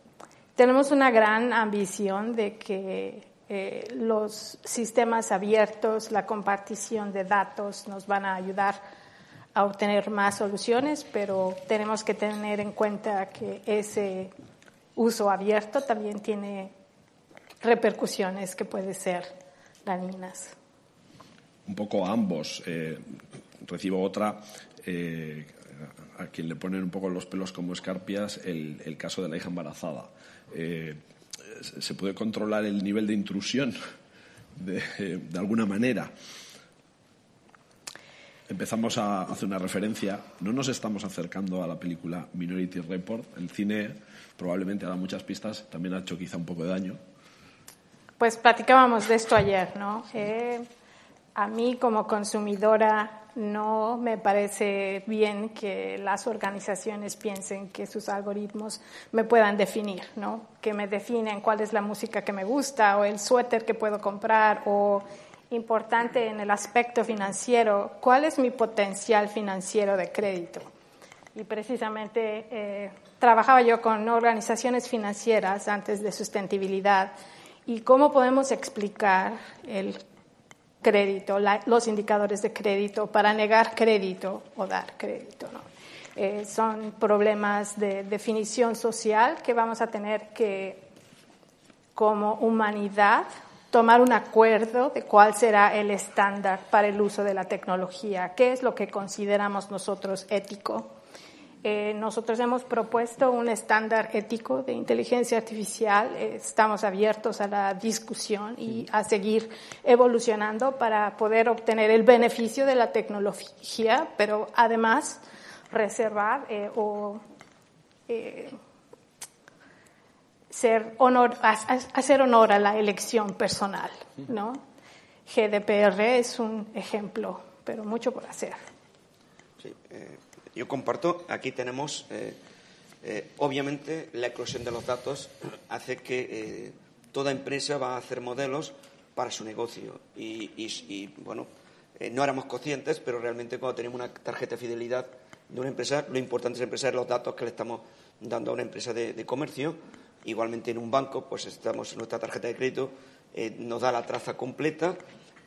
Tenemos una gran ambición de que eh, los sistemas abiertos, la compartición de datos nos van a ayudar a obtener más soluciones, pero tenemos que tener en cuenta que ese uso abierto también tiene repercusiones que pueden ser dañinas. Un poco ambos. Eh, recibo otra eh, a quien le ponen un poco los pelos como escarpias el, caso de la hija embarazada. Eh, ¿Se puede controlar el nivel de intrusión de alguna manera? Empezamos a hacer una referencia. No nos estamos acercando a la película Minority Report. El cine probablemente ha dado muchas pistas, también ha hecho quizá un poco de daño. Pues platicábamos de esto ayer, ¿no? Eh, a mí como consumidora no me parece bien que las organizaciones piensen que sus algoritmos me puedan definir, ¿no? Que me definen cuál es la música que me gusta o el suéter que puedo comprar o importante en el aspecto financiero, ¿cuál es mi potencial financiero de crédito? Y precisamente eh, trabajaba yo con organizaciones financieras antes de sustentabilidad y cómo podemos explicar el crédito, los indicadores de crédito para negar crédito o dar crédito. Eh, son problemas de definición social que vamos a tener que, como humanidad, tomar un acuerdo de cuál será el estándar para el uso de la tecnología, qué es lo que consideramos nosotros ético. Eh, nosotros hemos propuesto un estándar ético de inteligencia artificial. Eh, estamos abiertos a la discusión y a seguir evolucionando para poder obtener el beneficio de la tecnología, pero además reservar eh, o ser honor, hacer honor a la elección personal. ¿no? GDPR es un ejemplo, pero mucho por hacer. Eh, yo comparto, aquí tenemos, eh, eh, obviamente, la eclosión de los datos hace que toda empresa va a hacer modelos para su negocio. Y, y bueno, no éramos conscientes, pero realmente cuando tenemos una tarjeta de fidelidad de una empresa, lo importante es empezar los datos que le estamos dando a una empresa de comercio Igualmente en un banco, pues estamos en nuestra tarjeta de crédito, eh, nos da la traza completa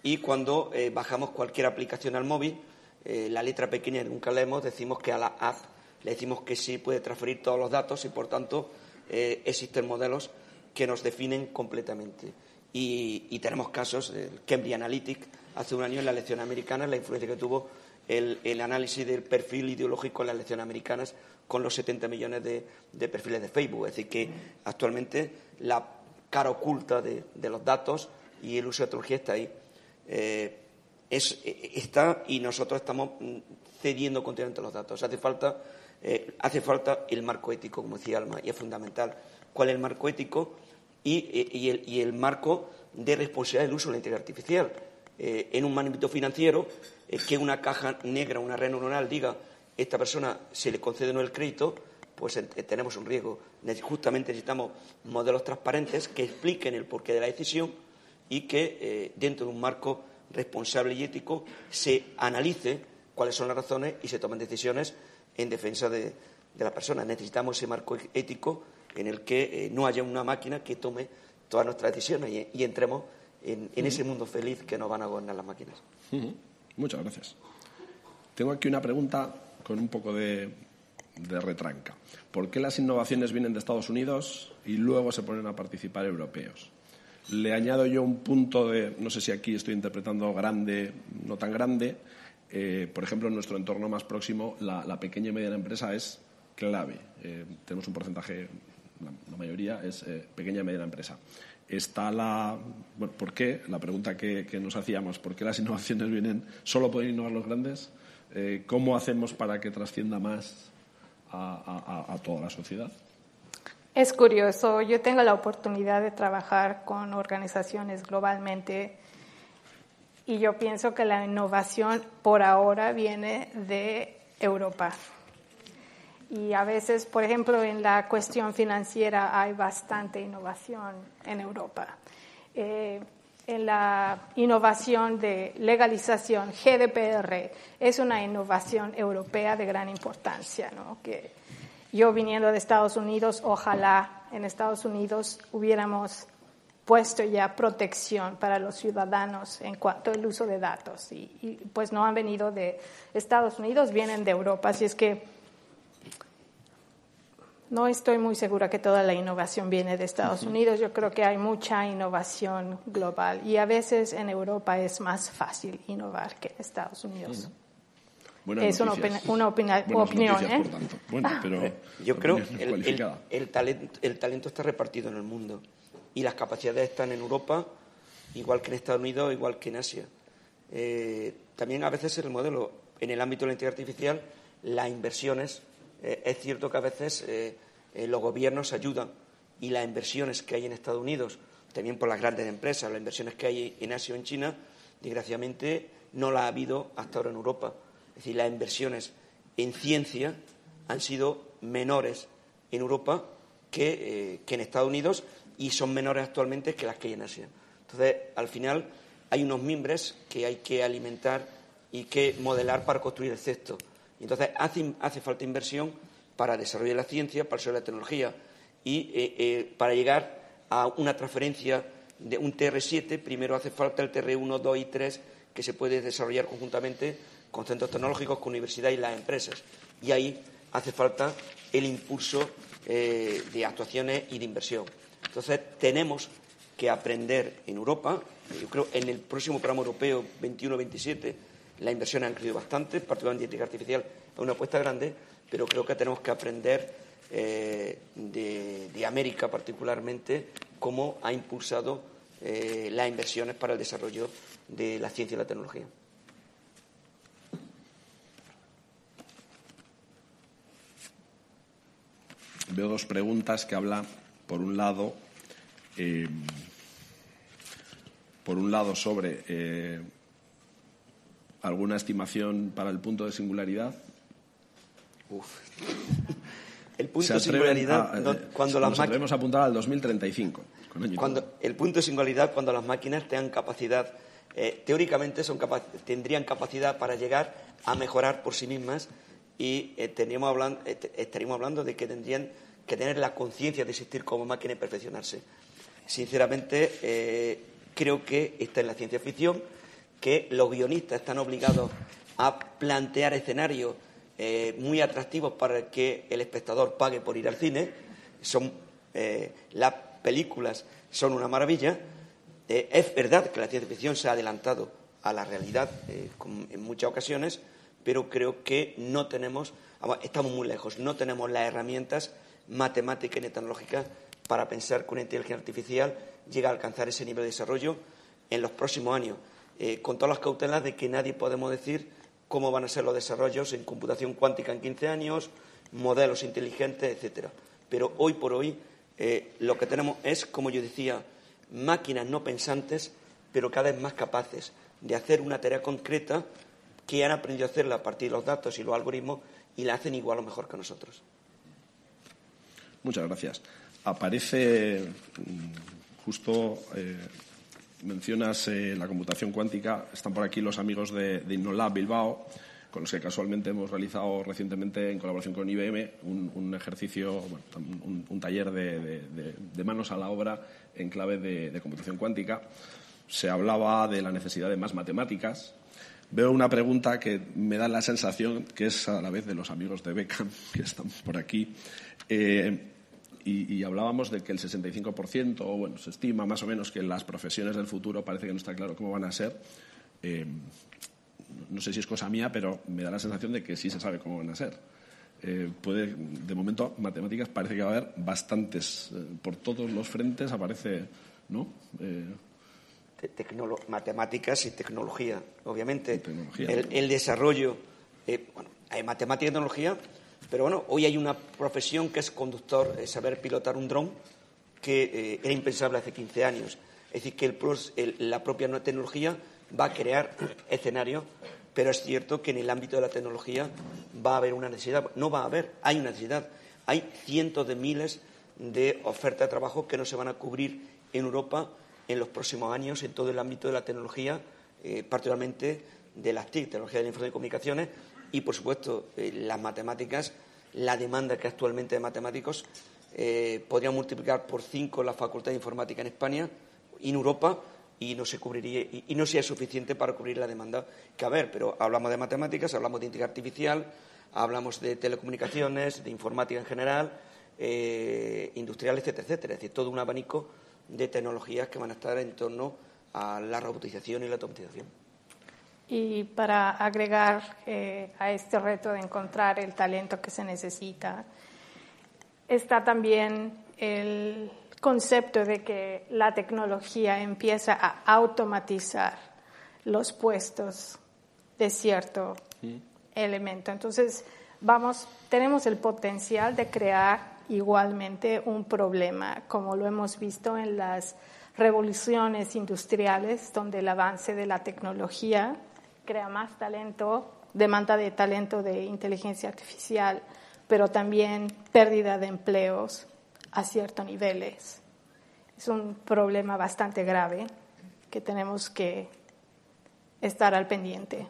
y cuando eh, bajamos cualquier aplicación al móvil, eh, la letra pequeña nunca leemos, decimos que a la app le decimos que sí puede transferir todos los datos y por tanto existen modelos que nos definen completamente. Y, tenemos casos, el Cambridge Analytic, hace un año en la elección americana, la influencia que tuvo el, el, análisis del perfil ideológico en las elecciones americanas con los 70 millones de, perfiles de Facebook. Es decir, que actualmente la cara oculta de, los datos y el uso de tecnología está ahí. Eh, está y nosotros estamos cediendo continuamente los datos. Hace falta, eh, hace falta el marco ético, como decía Alma, y es fundamental. ¿Cuál es el marco ético y, el, marco de responsabilidad del uso de la inteligencia artificial? Eh, en un ámbito financiero, que una caja negra, una red neuronal diga esta persona se le concede no el crédito, pues tenemos un riesgo. Justamente necesitamos modelos transparentes que expliquen el porqué de la decisión y que eh, dentro de un marco responsable y ético se analice cuáles son las razones y se tomen decisiones en defensa de, la persona. Necesitamos ese marco ético en el que eh, no haya una máquina que tome todas nuestras decisiones y, entremos en, ese mundo feliz que nos van a gobernar las máquinas. Muchas gracias. Tengo aquí una pregunta con un poco de, retranca. ¿Por qué las innovaciones vienen de Estados Unidos y luego se ponen a participar europeos? Le añado yo un punto de, no sé si aquí estoy interpretando grande, no tan grande. Eh, por ejemplo, en nuestro entorno más próximo, la, pequeña y mediana empresa es clave. Eh, tenemos un porcentaje la, mayoría es eh, pequeña y mediana empresa. Está la. Bueno, ¿por qué? La pregunta que, nos hacíamos, ¿por qué las innovaciones vienen? ¿Solo pueden innovar los grandes? Eh, ¿Cómo hacemos para que trascienda más a toda la sociedad? Es curioso, yo tengo la oportunidad de trabajar con organizaciones globalmente y yo pienso que la innovación por ahora viene de Europa. Y a veces, por ejemplo, en la cuestión financiera hay bastante innovación en Europa. Eh, en la innovación de legalización, GDPR, es una innovación europea de gran importancia, ¿no? que yo viniendo de Estados Unidos, ojalá en Estados Unidos hubiéramos puesto ya protección para los ciudadanos en cuanto al uso de datos. Y, pues no han venido de Estados Unidos, vienen de Europa. Así es que no estoy muy segura que toda la innovación viene de Estados Unidos. Yo creo que hay mucha innovación global y a veces en Europa es más fácil innovar que en Estados Unidos es una, opinión. ¿eh? Bueno, pero yo creo que el, talento, el talento está repartido en el mundo y las capacidades están en Europa, igual que en Estados Unidos, igual que en Asia. Eh, también a veces el modelo, en el ámbito de la inteligencia artificial, las inversiones, eh, es cierto que a veces los gobiernos ayudan y las inversiones que hay en Estados Unidos, también por las grandes empresas, las inversiones que hay en Asia o en China, desgraciadamente no las ha habido hasta ahora en Europa. Es decir, las inversiones en ciencia han sido menores en Europa eh, que, en Estados Unidos y son menores actualmente que las que hay en Asia. Entonces, al final, hay unos mimbres que hay que alimentar y que modelar para construir el cesto. Entonces, hace, falta inversión para desarrollar la ciencia, para desarrollar la tecnología y eh, eh, para llegar a una transferencia de un TR7, primero hace falta el TR1, 2 y 3 que se puede desarrollar conjuntamente con centros tecnológicos, con universidades y las empresas. Y ahí hace falta el impulso eh, de actuaciones y de inversión. Entonces, tenemos que aprender en Europa. Yo creo en el próximo programa europeo 21-27 las inversiones han crecido bastante, particularmente en inteligencia artificial es una apuesta grande, pero creo que tenemos que aprender eh, de, América particularmente cómo ha impulsado eh, las inversiones para el desarrollo de la ciencia y la tecnología. veo dos preguntas que hablan, por un lado, eh, por un lado sobre alguna estimación para el punto de singularidad. El punto de singularidad, eh, cuando las máquinas. apuntar al 2035. cuando, el punto de singularidad, cuando las máquinas tengan capacidad, teóricamente son tendrían capacidad para llegar a mejorar por sí mismas y estaríamos hablando, estaríamos hablando de que tendrían que tener la conciencia de existir como máquina y perfeccionarse. Sinceramente, eh, creo que esta es la ciencia ficción, que los guionistas están obligados a plantear escenarios eh, muy atractivos para que el espectador pague por ir al cine. Son, eh, las películas son una maravilla. es verdad que la ciencia ficción se ha adelantado a la realidad en muchas ocasiones, pero creo que no tenemos, estamos muy lejos, no tenemos las herramientas matemática y tecnológica para pensar que una inteligencia artificial llega a alcanzar ese nivel de desarrollo en los próximos años, eh, con todas las cautelas de que nadie podemos decir cómo van a ser los desarrollos en computación cuántica en 15 años, modelos inteligentes, etcétera. Pero hoy por hoy eh, lo que tenemos es, como yo decía, máquinas no pensantes, pero cada vez más capaces de hacer una tarea concreta que han aprendido a hacerla a partir de los datos y los algoritmos y la hacen igual o mejor que nosotros. Muchas gracias. Aparece mm, justo. Eh, mencionas eh, la computación cuántica. Están por aquí los amigos de, InnoLab Bilbao, con los que casualmente hemos realizado recientemente, en colaboración con IBM, un, ejercicio, un, taller de, manos a la obra en clave de, computación cuántica. Se hablaba de la necesidad de más matemáticas. Veo una pregunta que me da la sensación que es a la vez de los amigos de Beckham, que están por aquí. Eh, y, hablábamos de que el 65%, o bueno, se estima más o menos que las profesiones del futuro parece que no está claro cómo van a ser. Eh, no sé si es cosa mía, pero me da la sensación de que sí se sabe cómo van a ser. eh, puede, de momento, matemáticas parece que va a haber bastantes. Eh, por todos los frentes aparece, ¿no? Eh, matemáticas y tecnología, obviamente. El, desarrollo, bueno, hay matemática y tecnología, pero bueno, hoy hay una profesión que es conductor, saber pilotar un dron, que era impensable hace 15 años. Es decir, que la propia tecnología va a crear escenarios pero es cierto que en el ámbito de la tecnología va a haber una necesidad, no va a haber, hay una necesidad. Hay cientos de miles de ofertas de trabajo que no se van a cubrir en Europa en los próximos años en todo el ámbito de la tecnología, eh, particularmente de las TIC, tecnología de la información comunicaciones, y por supuesto eh, las matemáticas, la demanda que actualmente de matemáticos eh, podría multiplicar por cinco la Facultad de Informática en España y en Europa y no se cubriría y, no sea suficiente para cubrir la demanda que haber. Pero hablamos de matemáticas, hablamos de inteligencia artificial, hablamos de telecomunicaciones, de informática en general, eh, industrial, etcétera, etcétera. Es decir, todo un abanico de tecnologías que van a estar en torno a la robotización y la automatización. Y para agregar eh, a este reto de encontrar el talento que se necesita, está también el concepto de que la tecnología empieza a automatizar los puestos de cierto elemento. Entonces, vamos, tenemos el potencial de crear igualmente un problema, como lo hemos visto en las revoluciones industriales, donde el avance de la tecnología crea más talento, demanda de talento de inteligencia artificial, pero también pérdida de empleos a ciertos niveles. Es un problema bastante grave que tenemos que estar al pendiente.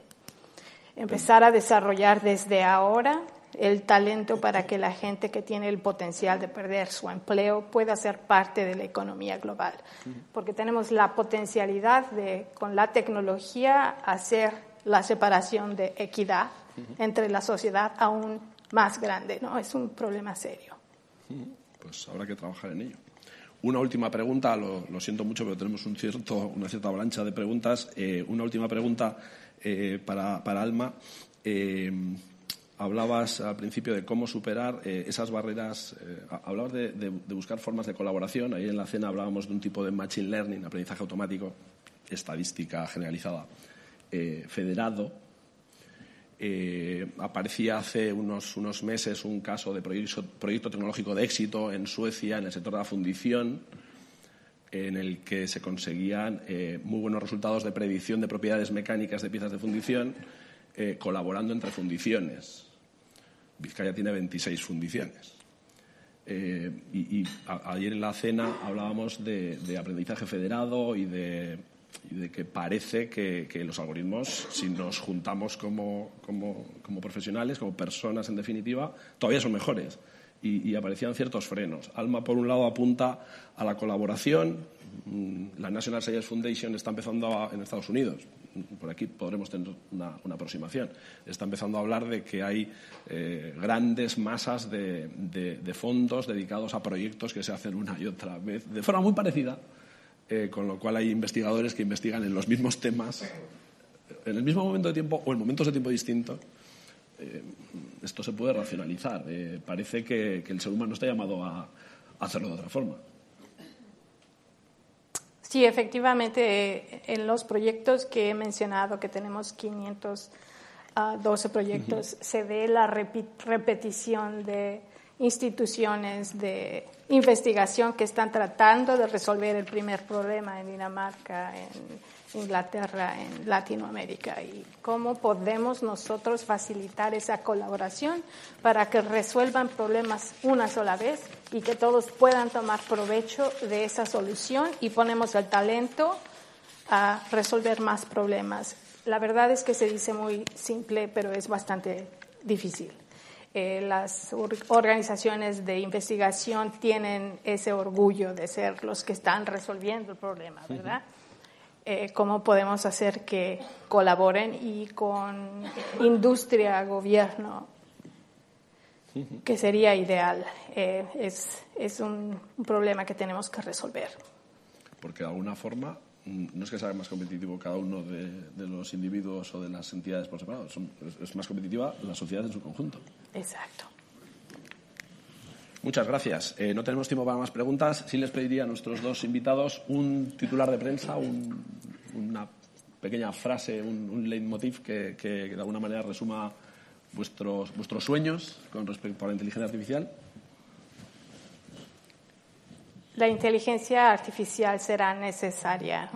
Empezar a desarrollar desde ahora el talento para que la gente que tiene el potencial de perder su empleo pueda ser parte de la economía global. Porque tenemos la potencialidad de, con la tecnología, hacer la separación de equidad entre la sociedad aún más grande. ¿no? Es un problema serio pues habrá que trabajar en ello. Una última pregunta, lo, siento mucho, pero tenemos un cierto, una cierta avalancha de preguntas. Eh, una última pregunta eh, para, Alma. Eh, hablabas al principio de cómo superar esas barreras, hablabas de, de, buscar formas de colaboración. Ahí en la cena hablábamos de un tipo de machine learning, aprendizaje automático, estadística generalizada, federado, eh, aparecía hace unos, unos, meses un caso de proyecto, tecnológico de éxito en Suecia, en el sector de la fundición, en el que se conseguían eh, muy buenos resultados de predicción de propiedades mecánicas de piezas de fundición eh, colaborando entre fundiciones. Vizcaya tiene 26 fundiciones. y, ayer en la cena hablábamos de aprendizaje federado y de y de que parece que, los algoritmos, si nos juntamos como, profesionales, como personas en definitiva, todavía son mejores. Y, aparecían ciertos frenos. Alma, por un lado, apunta a la colaboración. Mm, la National Science Foundation está empezando en Estados Unidos. Por aquí podremos tener una, aproximación. Está empezando a hablar de que hay eh, grandes masas de fondos dedicados a proyectos que se hacen una y otra vez de forma muy parecida eh, con lo cual hay investigadores que investigan en los mismos temas, en el mismo momento de tiempo o en momentos de tiempo distintos. Eh, esto se puede racionalizar. Eh, parece que, el ser humano está llamado a, hacerlo de otra forma. Sí, efectivamente, en los proyectos que he mencionado, que tenemos 512 ah, proyectos, se ve la repetición de instituciones de investigación que están tratando de resolver el primer problema en Dinamarca, en Inglaterra, en Latinoamérica y cómo podemos nosotros facilitar esa colaboración para que resuelvan problemas una sola vez y que todos puedan tomar provecho de esa solución y ponemos el talento a resolver más problemas. La verdad es que se dice muy simple, pero es bastante difícil. Eh, las organizaciones de investigación tienen ese orgullo de ser los que están resolviendo el problema, ¿verdad? Eh, ¿Cómo podemos hacer que colaboren y con industria, gobierno, que sería ideal? Eh, es, es un problema que tenemos que resolver. Porque de alguna forma no es que sea más competitivo cada uno de, los individuos o de las entidades por separado, es, más competitiva la sociedad en su conjunto. Exacto. Muchas gracias. Eh, no tenemos tiempo para más preguntas. Sí les pediría a nuestros dos invitados un titular de prensa, una pequeña frase, un, leitmotiv que, que, de alguna manera resuma vuestros, vuestros sueños con respecto a la inteligencia artificial. La inteligencia artificial será necesaria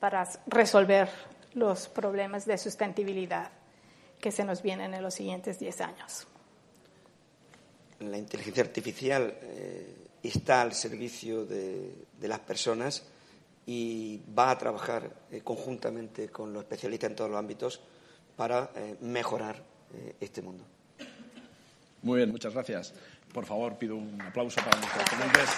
para resolver los problemas de sustentabilidad que se nos vienen en los siguientes 10 años. La inteligencia artificial eh, está al servicio de, las personas y va a trabajar eh, conjuntamente con los especialistas en todos los ámbitos para eh, mejorar este mundo. Muy bien, muchas gracias. Por favor, pido un aplauso para nuestros ponentes.